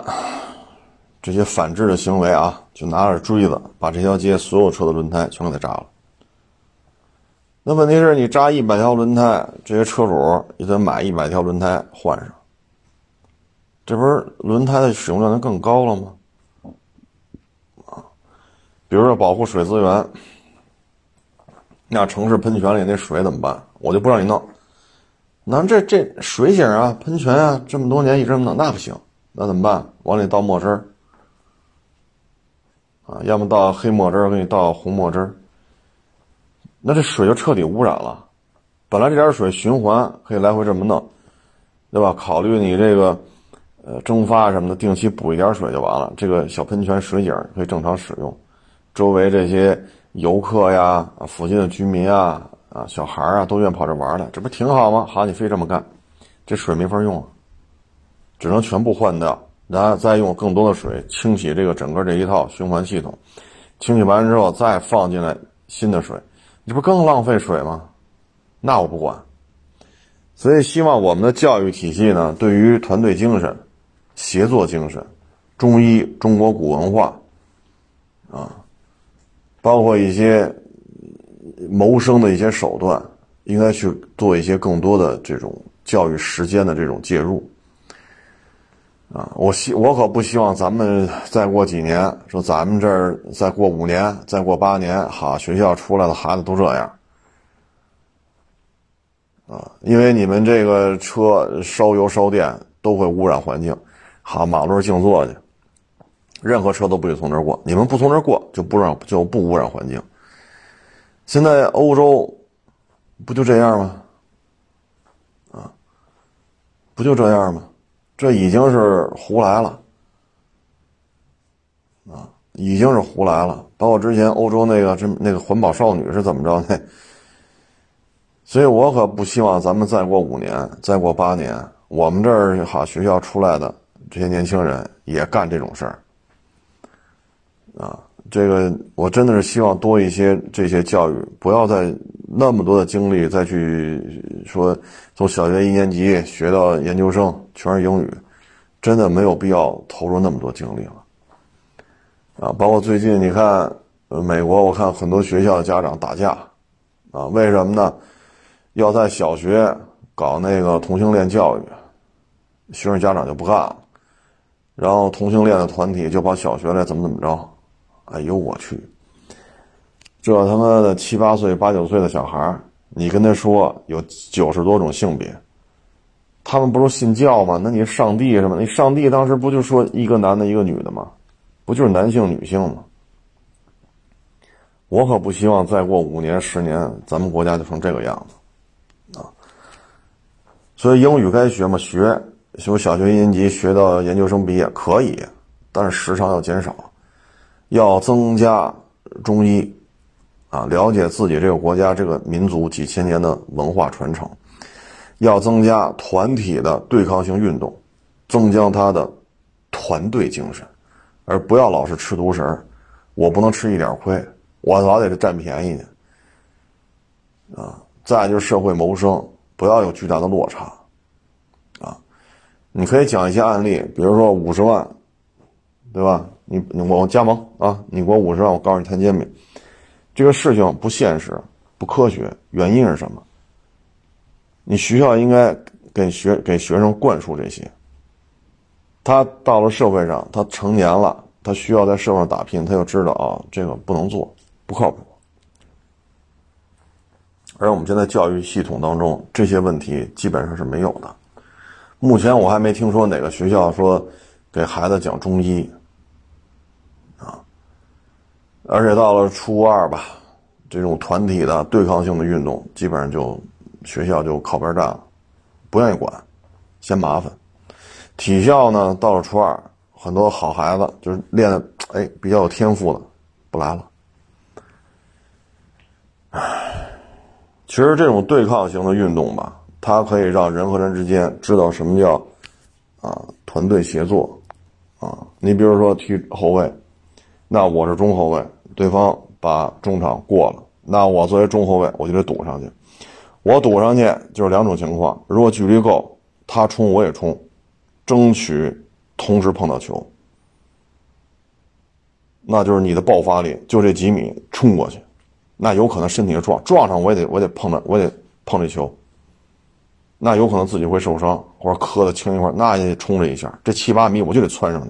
这些反制的行为啊，就拿着锥子把这条街所有车的轮胎全给它扎了。那问题是你扎一百条轮胎，这些车主也得买一百条轮胎换上，这不是轮胎的使用量就更高了吗？比如说保护水资源，那城市喷泉里那水怎么办？我就不让你弄，那这这水井啊、喷泉啊，这么多年一直这么弄，那不行，那怎么办？往里倒墨汁儿，啊，要么倒黑墨汁儿，给你倒红墨汁儿。那这水就彻底污染了。本来这点水循环可以来回这么弄，对吧？考虑你这个，呃，蒸发什么的，定期补一点水就完了。这个小喷泉水井可以正常使用，周围这些游客呀、附近的居民啊、啊，小孩啊，都愿意跑这玩来，这不挺好吗？好，你非这么干，这水没法用啊，只能全部换掉，然后再用更多的水清洗这个整个这一套循环系统，清洗完之后再放进来新的水。这不更浪费水吗？那我不管。所以希望我们的教育体系呢，对于团队精神、协作精神、中医、中国古文化，啊，包括一些谋生的一些手段，应该去做一些更多的这种教育时间的这种介入。啊，我希我可不希望咱们再过几年，说咱们这儿再过五年，再过八年，好，学校出来的孩子都这样。啊，因为你们这个车烧油烧电都会污染环境，好，马路上静坐去，任何车都不许从这儿过，你们不从这儿过就不让就不污染环境。现在欧洲不就这样吗？啊，不就这样吗？这已经是胡来了，啊，已经是胡来了。包括之前欧洲那个这那个环保少女是怎么着呢？所以我可不希望咱们再过五年，再过八年，我们这儿好学校出来的这些年轻人也干这种事儿，啊，这个我真的是希望多一些这些教育，不要再那么多的精力再去说从小学一年级学到研究生全是英语，真的没有必要投入那么多精力了，啊，包括最近你看，呃，美国我看很多学校的家长打架，啊，为什么呢？要在小学搞那个同性恋教育，学生家长就不干了，然后同性恋的团体就跑小学来怎么怎么着，哎呦我去，这他妈的七八岁八九岁的小孩你跟他说有九十多种性别，他们不是信教吗？那你上帝是吗？你上帝当时不就说一个男的一个女的吗？不就是男性女性吗？我可不希望再过五年十年，咱们国家就成这个样子啊。所以英语该学吗？学，从小学一年级学到研究生毕业可以，但是时长要减少，要增加中医，啊，了解自己这个国家这个民族几千年的文化传承，要增加团体的对抗性运动，增加他的团队精神，而不要老是吃独食儿我不能吃一点亏，我老得是占便宜去，啊，再就是社会谋生。不要有巨大的落差，啊，你可以讲一些案例，比如说五十万，对吧？你我加盟啊，你给我五十万，我告诉你摊煎饼，这个事情不现实、不科学，原因是什么？你学校应该给学给学生灌输这些。他到了社会上，他成年了，他需要在社会上打拼，他就知道啊，这个不能做，不靠谱。而我们现在教育系统当中，这些问题基本上是没有的。目前我还没听说哪个学校说给孩子讲中医。而且到了初二吧，这种团体的对抗性的运动，基本上就学校就靠边站了，不愿意管，嫌麻烦。体校呢，到了初二，很多好孩子就是练的哎比较有天赋的，不来了。唉。其实这种对抗型的运动吧，它可以让人和人之间知道什么叫啊团队协作啊。你比如说踢后卫，那我是中后卫，对方把中场过了，那我作为中后卫我就得堵上去。我堵上去就是两种情况：如果距离够，他冲我也冲，争取同时碰到球，那就是你的爆发力就这几米冲过去。那有可能身体撞撞上，我也得我得碰着，我得碰这球。那有可能自己会受伤，或者磕的轻一块，那也得冲这一下。这七八米我就得窜上去。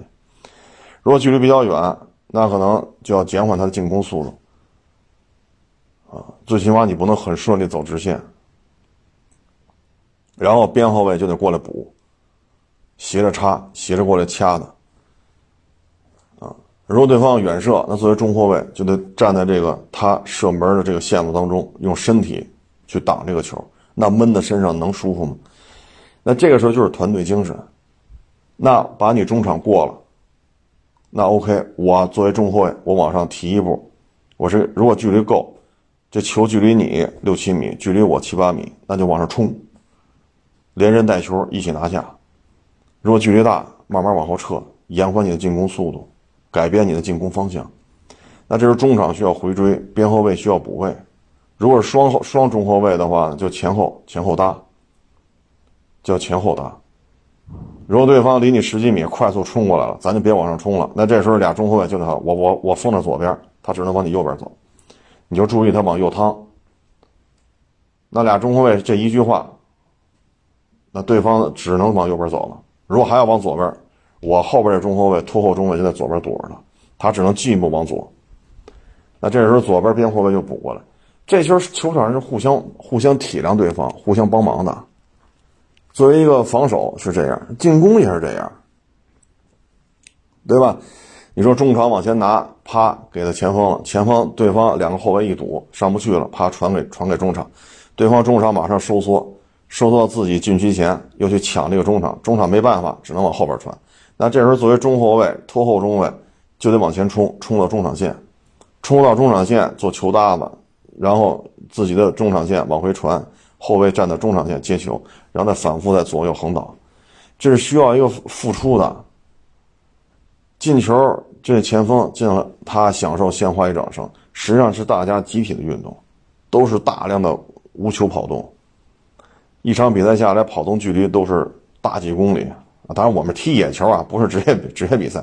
如果距离比较远，那可能就要减缓他的进攻速度。啊，最起码你不能很顺利走直线。然后边后卫就得过来补，斜着插，斜着过来掐的。如果对方远射，那作为中后卫就得站在这个他射门的这个线路当中，用身体去挡这个球。那闷在身上能舒服吗？那这个时候就是团队精神。那把你中场过了，那 OK，我作为中后卫，我往上提一步。我是如果距离够，这球距离你六七米，距离我七八米，那就往上冲，连人带球一起拿下。如果距离大，慢慢往后撤，延缓你的进攻速度。改变你的进攻方向，那这是中场需要回追，边后卫需要补位，如果是双后双中后卫的话，就前后前后搭，叫前后搭。如果对方离你十几米，快速冲过来了，咱就别往上冲了。那这时候俩中后卫就得我我我封着左边，他只能往你右边走，你就注意他往右趟。那俩中后卫这一句话，那对方只能往右边走了。如果还要往左边，我后边这中后卫拖后中卫就在左边躲着呢，他只能进一步往左。那这时候左边边后卫就补过来。这球球场上是互相互相体谅对方，互相帮忙的。作为一个防守是这样，进攻也是这样，对吧？你说中场往前拿，啪给他前锋了，前锋对方两个后卫一堵上不去了，啪传给传给中场，对方中场马上收缩，收缩到自己禁区前，又去抢这个中场，中场没办法，只能往后边传。那这时候作为中后卫拖后中卫就得往前冲，冲到中场线，冲到中场线做球搭子，然后自己的中场线往回传。后卫站在中场线接球，然后再反复在左右横倒，这是需要一个付出的。进球，这前锋进了，他享受鲜花与掌声。实际上是大家集体的运动，都是大量的无球跑动。一场比赛下来，跑动距离都是大几公里啊！当然，我们踢野球啊，不是职业 职业比赛。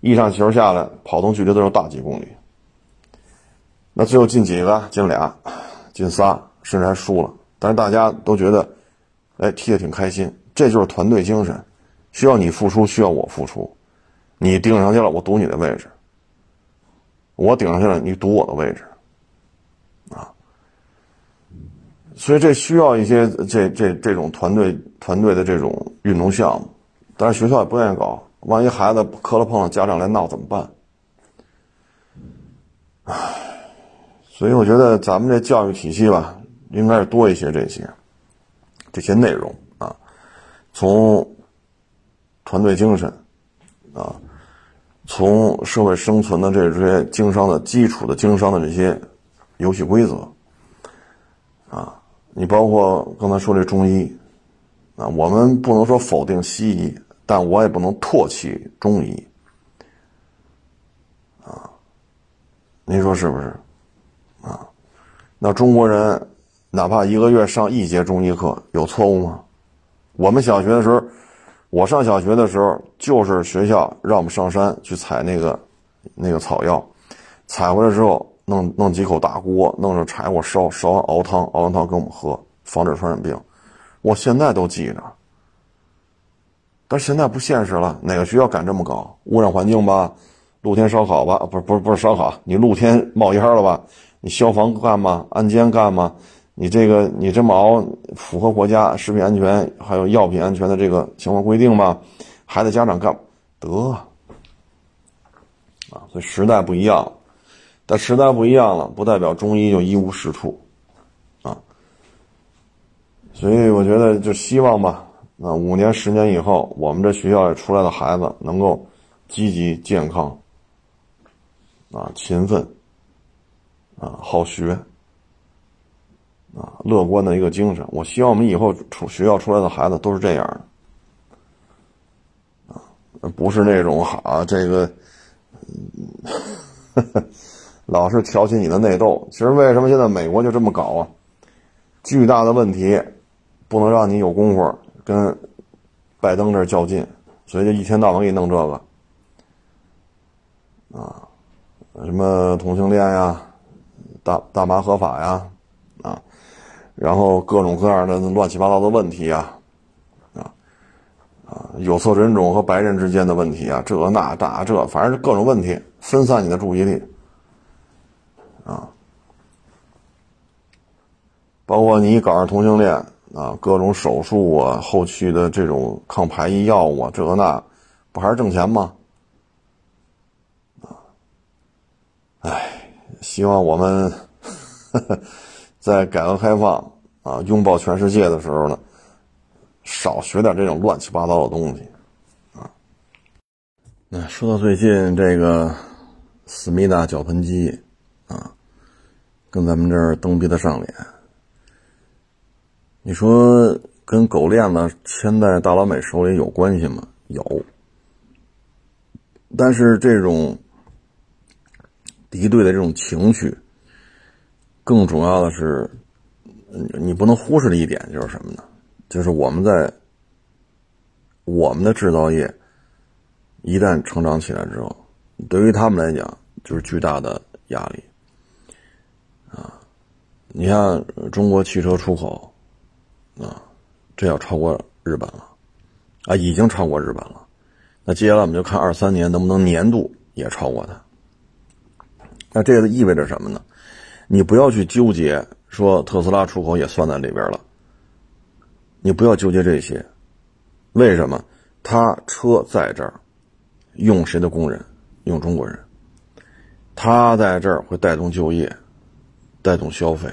一场球下来，跑动距离都是大几公里。那最后进几个？进俩，进仨，甚至还输了。但是大家都觉得，哎，踢得挺开心，这就是团队精神，需要你付出，需要我付出，你顶上去了，我堵你的位置；我顶上去了，你堵我的位置，啊，所以这需要一些这这这种团队团队的这种运动项目，但是学校也不愿意搞，万一孩子磕了碰了，家长来闹怎么办？唉，所以我觉得咱们这教育体系吧。应该是多一些这些，这些内容啊，从团队精神啊，从社会生存的这些经商的基础的经商的这些游戏规则啊，你包括刚才说这中医啊，我们不能说否定西医，但我也不能唾弃中医啊，您说是不是啊？那中国人。哪怕一个月上一节中医课，有错误吗？我们小学的时候，我上小学的时候，就是学校让我们上山去采那个那个草药，采回来之后，弄弄几口大锅，弄着柴火烧，烧完熬汤，熬完汤给我们喝，防止传染病。我现在都记着，但现在不现实了，哪个学校敢这么搞？污染环境吧，露天烧烤吧，不是不是不是烧烤，你露天冒烟了吧？你消防干吗？安监干吗？你这个你这么熬，符合国家食品安全还有药品安全的这个相关规定吗？孩子家长干得啊，所以时代不一样，但时代不一样了，不代表中医就一无是处啊。所以我觉得就希望吧，啊，五年十年以后，我们这学校里出来的孩子能够积极健康啊，勤奋啊，好学。啊，乐观的一个精神。我希望我们以后出学校出来的孩子都是这样的，啊，不是那种哈这个，老是挑起你的内斗。其实为什么现在美国就这么搞啊？巨大的问题，不能让你有功夫跟拜登这较劲，所以就一天到晚给你弄这个，啊，什么同性恋呀，大大麻合法呀，啊然后各种各样的乱七八糟的问题啊，啊啊，有色人种和白人之间的问题啊，这那那这，反正是各种问题，分散你的注意力啊。包括你搞上同性恋啊，各种手术啊，后续的这种抗排异药物啊，这个那，不还是挣钱吗？啊，哎，希望我们。呵呵在改革开放啊，拥抱全世界的时候呢，少学点这种乱七八糟的东西啊。那说到最近这个思密达脚盆机啊，跟咱们这儿蹬鼻子上脸，你说跟狗链子牵在大老美手里有关系吗？有，但是这种敌对的这种情绪。更重要的是，你不能忽视的一点就是什么呢？就是我们在我们的制造业一旦成长起来之后，对于他们来讲就是巨大的压力啊！你像中国汽车出口啊，这要超过日本了啊，已经超过日本了。那接下来我们就看二三年能不能年度也超过它。那这个意味着什么呢？你不要去纠结说特斯拉出口也算在里边了，你不要纠结这些。为什么？他车在这儿，用谁的工人？用中国人。他在这儿会带动就业，带动消费。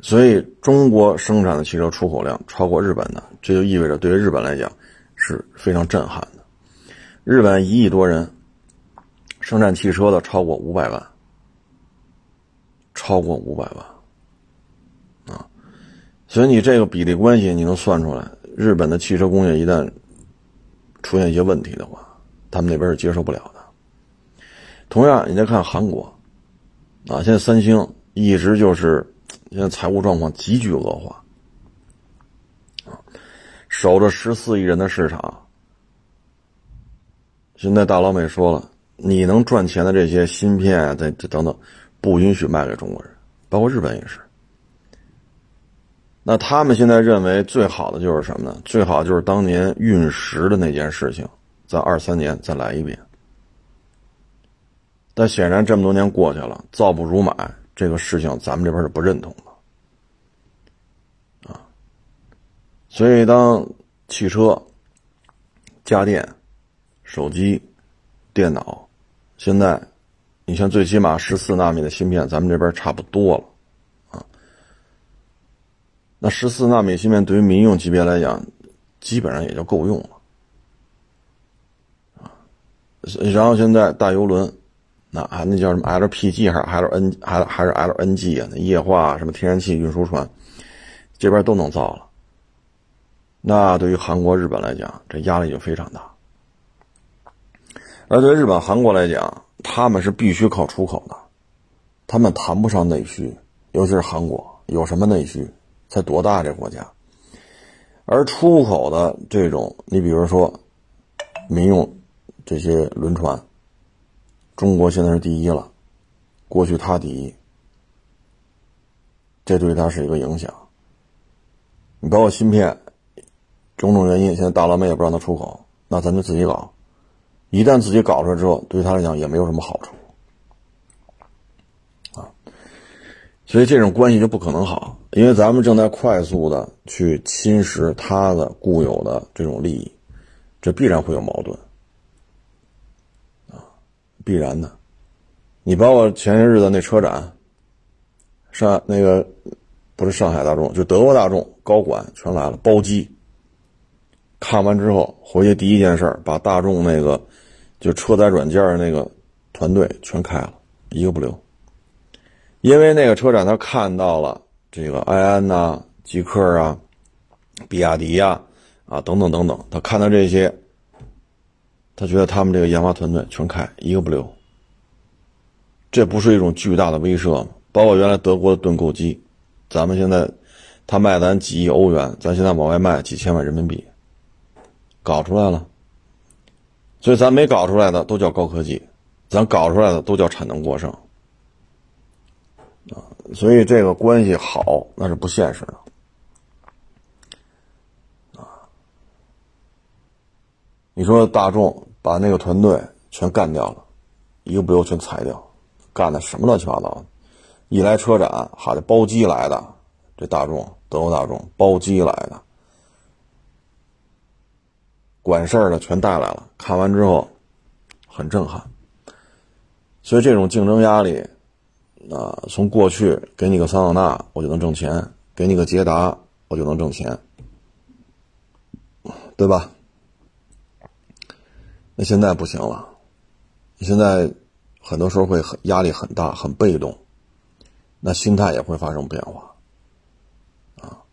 所以中国生产的汽车出口量超过日本的，这就意味着对于日本来讲是非常震撼的。日本一亿多人。生产汽车的超过五百万，超过五百万，啊，所以你这个比例关系你能算出来？日本的汽车工业一旦出现一些问题的话，他们那边是接受不了的。同样，你再看韩国，啊，现在三星一直就是现在财务状况急剧恶化，啊，守着十四亿人的市场，现在大老美说了。你能赚钱的这些芯片，这这等等，不允许卖给中国人，包括日本也是。那他们现在认为最好的就是什么呢？最好就是当年运十的那件事情，在二三年再来一遍。但显然这么多年过去了，造不如买这个事情，咱们这边是不认同的，啊。所以当汽车、家电、手机、电脑。现在，你像最起码十四纳米的芯片，咱们这边差不多了，啊，那十四纳米芯片对于民用级别来讲，基本上也就够用了，啊，然后现在大游轮，那啊那叫什么 LPG 还是 LN 还还是 LNG 啊？那液化什么天然气运输船，这边都能造了，那对于韩国、日本来讲，这压力就非常大。而对日本、韩国来讲，他们是必须靠出口的，他们谈不上内需，尤其是韩国，有什么内需？才多大这国家？而出口的这种，你比如说民用这些轮船，中国现在是第一了，过去他第一，这对他是一个影响。你包括芯片，种种原因，现在大老美也不让他出口，那咱就自己搞。一旦自己搞出来之后，对他来讲也没有什么好处，啊，所以这种关系就不可能好，因为咱们正在快速的去侵蚀他的固有的这种利益，这必然会有矛盾，啊，必然的。你包括前些日子那车展，上那个不是上海大众，就德国大众高管全来了，包机。看完之后回去第一件事把大众那个。就车载软件那个团队全开了，一个不留。因为那个车展，他看到了这个埃安呐、极客啊、比亚迪呀、啊等等等等，他看到这些，他觉得他们这个研发团队全开，一个不留。这不是一种巨大的威慑吗？包括原来德国的盾构机，咱们现在他卖咱几亿欧元，咱现在往外卖几千万人民币，搞出来了。所以咱没搞出来的都叫高科技，咱搞出来的都叫产能过剩，啊，所以这个关系好那是不现实的，啊，你说大众把那个团队全干掉了，一个不留全裁掉，干的什么乱七八糟的，一来车展，好的包机来的，这大众德国大众包机来的。管事儿的全带来了，看完之后很震撼。所以这种竞争压力，啊，从过去给你个桑塔纳我就能挣钱，给你个捷达我就能挣钱，对吧？那现在不行了，现在很多时候会很压力很大，很被动，那心态也会发生变化，啊，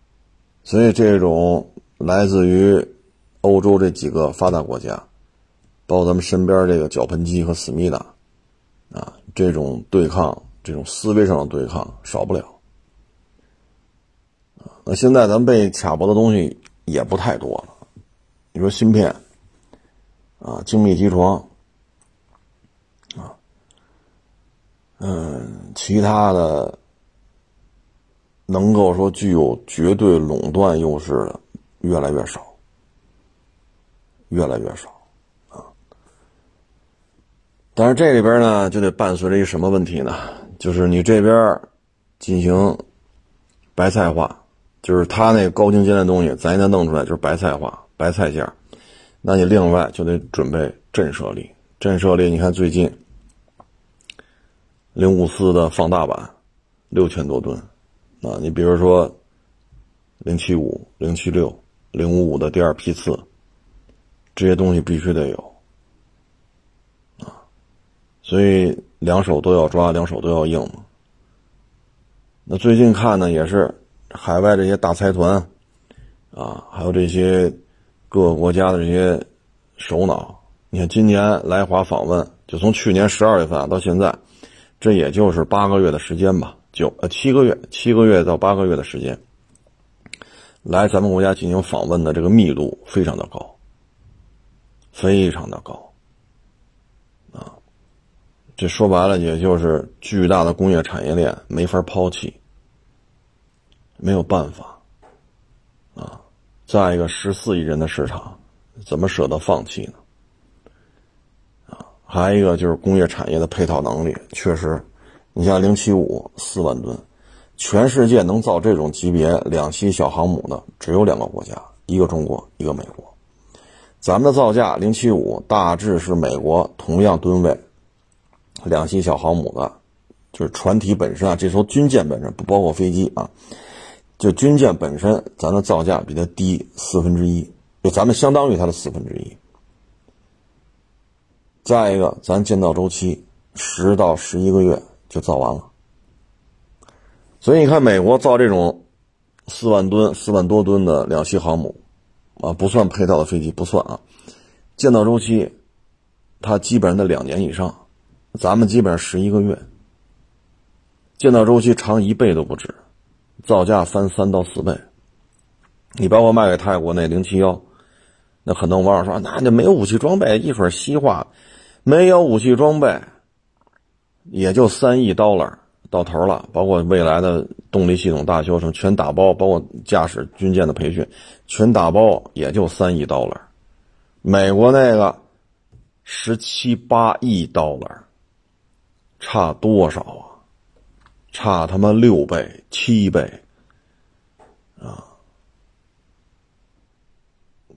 所以这种来自于。欧洲这几个发达国家，包括咱们身边这个脚盆机和思密达，啊，这种对抗这种思维上的对抗少不了。那现在咱们被卡脖的东西也不太多了。你说芯片啊，精密机床啊，嗯，其他的能够说具有绝对垄断优势的越来越少，越来越少啊。但是这里边呢，就得伴随着一什么问题呢？就是你这边进行白菜化。就是他那高精尖的东西，咱给他弄出来就是白菜化、白菜价，那你另外就得准备震慑力。震慑力，你看最近零五四的放大版六千多吨，啊，你比如说零七五、零七六、零五五的第二批次，这些东西必须得有啊，所以两手都要抓，两手都要硬嘛。那最近看呢，也是。海外这些大财团，啊，还有这些各个国家的这些首脑，你看今年来华访问，就从去年十二月份到现在，这也就是八个月的时间吧，九呃七个月，七个月到八个月的时间，来咱们国家进行访问的这个密度非常的高，非常的高，啊，这说白了也就是巨大的工业产业链没法抛弃。没有办法，啊，再一个十四亿人的市场，怎么舍得放弃呢？啊，还有一个就是工业产业的配套能力，确实，你像零七五四万吨，全世界能造这种级别两栖小航母的只有两个国家，一个中国，一个美国。咱们的造价零七五大致是美国同样吨位两栖小航母的，就是船体本身啊，这艘军舰本身不包括飞机啊。就军舰本身，咱的造价比它低四分之一，就咱们相当于它的四分之一。再一个，咱建造周期十到十一个月就造完了。所以你看，美国造这种四万吨、四万多吨的两栖航母，啊，不算配套的飞机，不算啊，建造周期它基本上在两年以上，咱们基本上十一个月，建造周期长一倍都不止。造价翻三到四倍，你包括卖给泰国那零七幺，那很多网友说，那就没有武器装备，一会儿西化，没有武器装备，也就三亿 dollar 到头了，包括未来的动力系统大修成全打包，包括驾驶军舰的培训，全打包也就三亿 dollar，美国那个十七八亿 dollar，差多少啊？差他妈六倍、七倍，啊！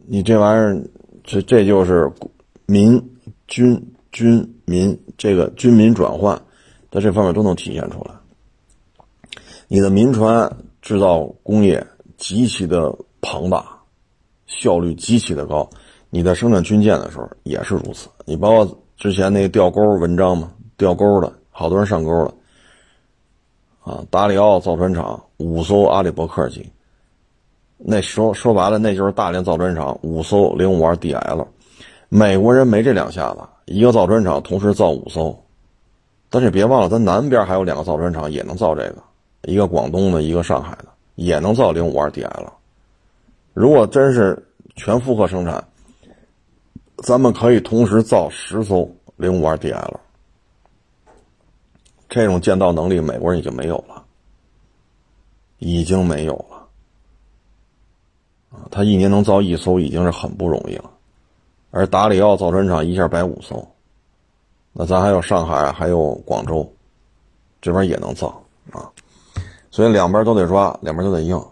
你这玩意儿，这这就是民军军民这个军民转换，在这方面都能体现出来。你的民船制造工业极其的庞大，效率极其的高。你在生产军舰的时候也是如此。你包括之前那个吊钩文章嘛，吊钩的好多人上钩了。啊，达里奥造船厂五艘阿里伯克级，那说说白了，那就是大连造船厂五艘零五二 DL。美国人没这两下子，一个造船厂同时造五艘。但是别忘了，咱南边还有两个造船厂也能造这个，一个广东的，一个上海的，也能造零五二 DL。如果真是全负荷生产，咱们可以同时造十艘零五二 DL。这种建造能力，美国人已经没有了，已经没有了。啊，他一年能造一艘，已经是很不容易了。而达里奥造船厂一下摆五艘，那咱还有上海，还有广州，这边也能造啊。所以两边都得抓，两边都得硬。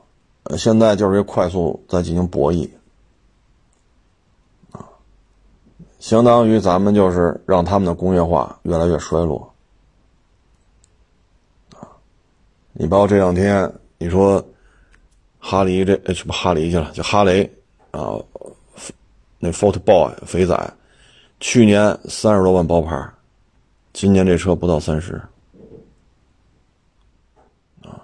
现在就是快速在进行博弈，啊，相当于咱们就是让他们的工业化越来越衰落啊。你包括这两天，你说哈雷这什么哈雷去了？就哈雷啊，那 f o r t Boy 肥仔，去年三十多万包牌，今年这车不到三十啊。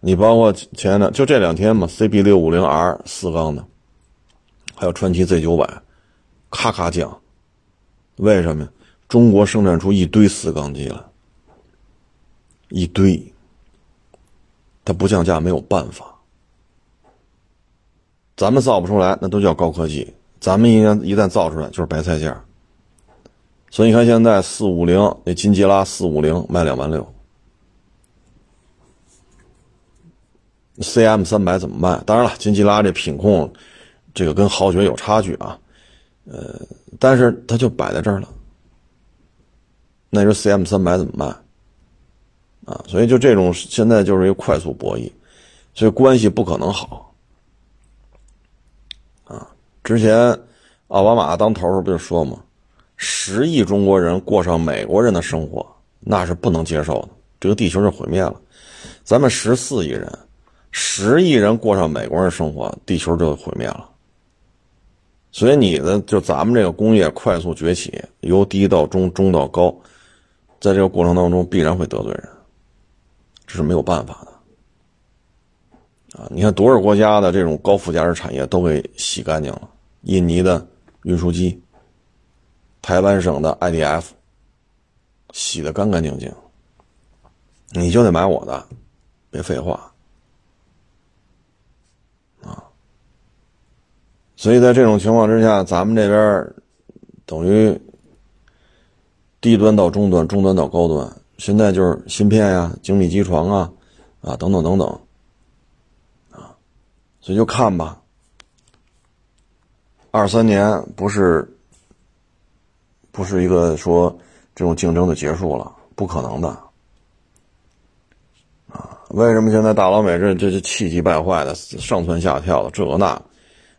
你包括前的就这两天嘛，CB 六五零 R 四缸的，还有传祺 Z 九百，咔咔降，为什么呀？中国生产出一堆四缸机了。一堆，它不降价没有办法。咱们造不出来，那都叫高科技。咱们一旦一旦造出来，就是白菜价。所以你看，现在四五零那金吉拉四五零卖两万六，CM 三百怎么卖？当然了，金吉拉这品控，这个跟豪爵有差距啊。呃，但是它就摆在这儿了。那说 CM 三百怎么卖？啊，所以就这种现在就是一个快速博弈，所以关系不可能好。啊，之前奥巴马当头时候不就说吗？十亿中国人过上美国人的生活，那是不能接受的，这个地球就毁灭了。咱们十四亿人，十亿人过上美国人的生活，地球就毁灭了。所以你的就咱们这个工业快速崛起，由低到中，中到高，在这个过程当中必然会得罪人，这是没有办法的。啊，你看多少国家的这种高附加值产业都给洗干净了，印尼的运输机。台湾省的 IDF 洗的干干净净，你就得买我的，别废话。啊！所以在这种情况之下，咱们这边等于低端到中端，中端到高端，现在就是芯片呀、精密机床啊、啊等等等等。啊，所以就看吧，二三年不是。不是一个说这种竞争的结束了，不可能的啊！为什么现在大老美这这这气急败坏的上蹿下跳的这个那，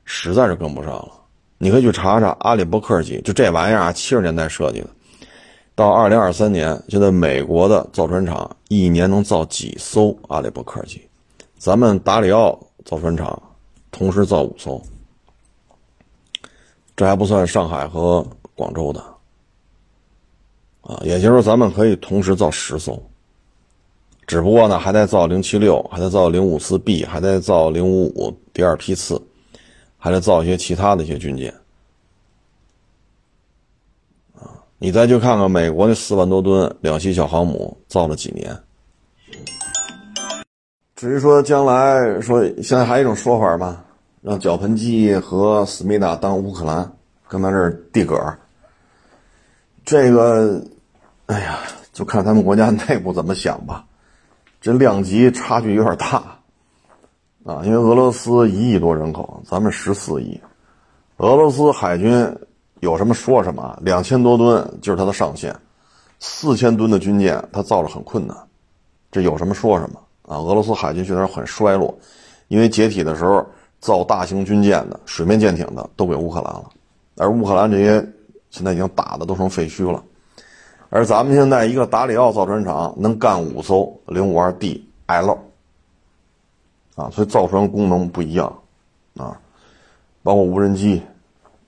实在是跟不上了。你可以去查查阿里伯克级，就这玩意儿啊，七十年代设计的，到二零二三年，现在美国的造船厂一年能造几艘阿里伯克级？咱们达里奥造船厂同时造五艘，这还不算上海和广州的。啊，也就是说，咱们可以同时造十艘，只不过呢，还在造零七六，还在造零五四 B，还在造零五五第二批次，还在造一些其他的一些军舰。啊，你再去看看美国那四万多吨两栖小航母造了几年？至于说将来说，现在还有一种说法嘛，让脚盆机和思密达当乌克兰，跟咱这儿递个儿。这个，哎呀，就看他们国家内部怎么想吧。这量级差距有点大啊，因为俄罗斯一亿多人口，咱们十四亿。俄罗斯海军有什么说什么，两千多吨就是它的上限，四千吨的军舰它造着很困难，这有什么说什么啊？俄罗斯海军确实很衰落，因为解体的时候造大型军舰的、水面舰艇的都给乌克兰了，而乌克兰这些。现在已经打的都成废墟了，而咱们现在一个达里奥造船厂能干五艘零五二 DL，啊，所以造船功能不一样，啊，包括无人机，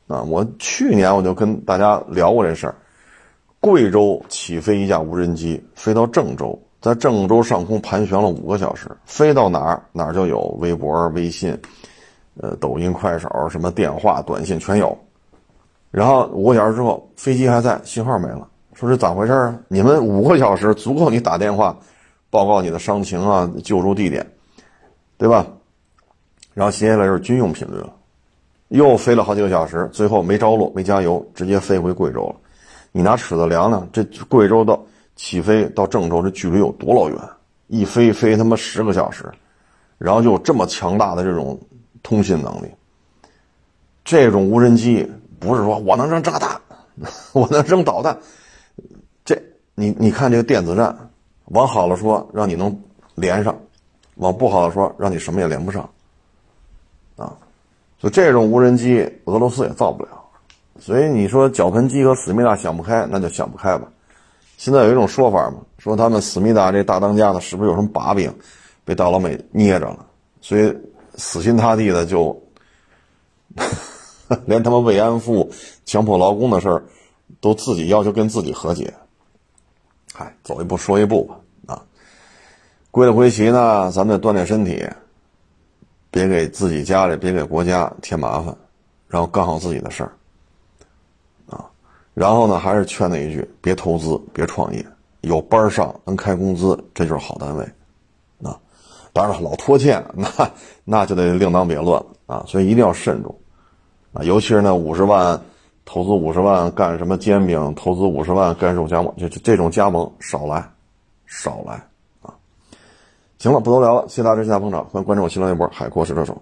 啊，我去年我就跟大家聊过这事儿，贵州起飞一架无人机飞到郑州，在郑州上空盘旋了五个小时，飞到哪儿哪儿就有微博、微信，呃，抖音、快手，什么电话、短信全有。然后五个小时之后，飞机还在，信号没了。说是咋回事啊？你们五个小时足够你打电话报告你的伤情啊，救助地点，对吧？然后接下来就是军用频率了，又飞了好几个小时，最后没着落，没加油，直接飞回贵州了。你拿尺子量量，这贵州到起飞到郑州这距离有多老远？一飞飞他妈十个小时，然后就有这么强大的这种通信能力，这种无人机。不是说我能扔炸弹，我能扔导弹，这你你看这个电子战，往好了说让你能连上，往不好的说让你什么也连不上，啊，就这种无人机俄罗斯也造不了，所以你说脚盆机和思密达想不开，那就想不开吧。现在有一种说法嘛，说他们思密达这大当家的是不是有什么把柄，被大老美捏着了，所以死心塌地的就。连他妈慰安妇、强迫劳工的事儿，都自己要求跟自己和解。嗨，走一步说一步吧。啊，归了归齐呢，咱们得锻炼身体，别给自己家里、别给国家添麻烦，然后干好自己的事儿。啊，然后呢，还是劝他一句：别投资，别创业，有班上，能开工资，这就是好单位。啊，当然了，老拖欠，那那就得另当别论了啊。所以一定要慎重啊，尤其是那五十万投资五十万干什么煎饼，投资五十万干肉加盟，这这种加盟少来，少来啊。行了，不多聊了，谢谢大家支持捧场，欢迎关注我新浪微博海阔试车手。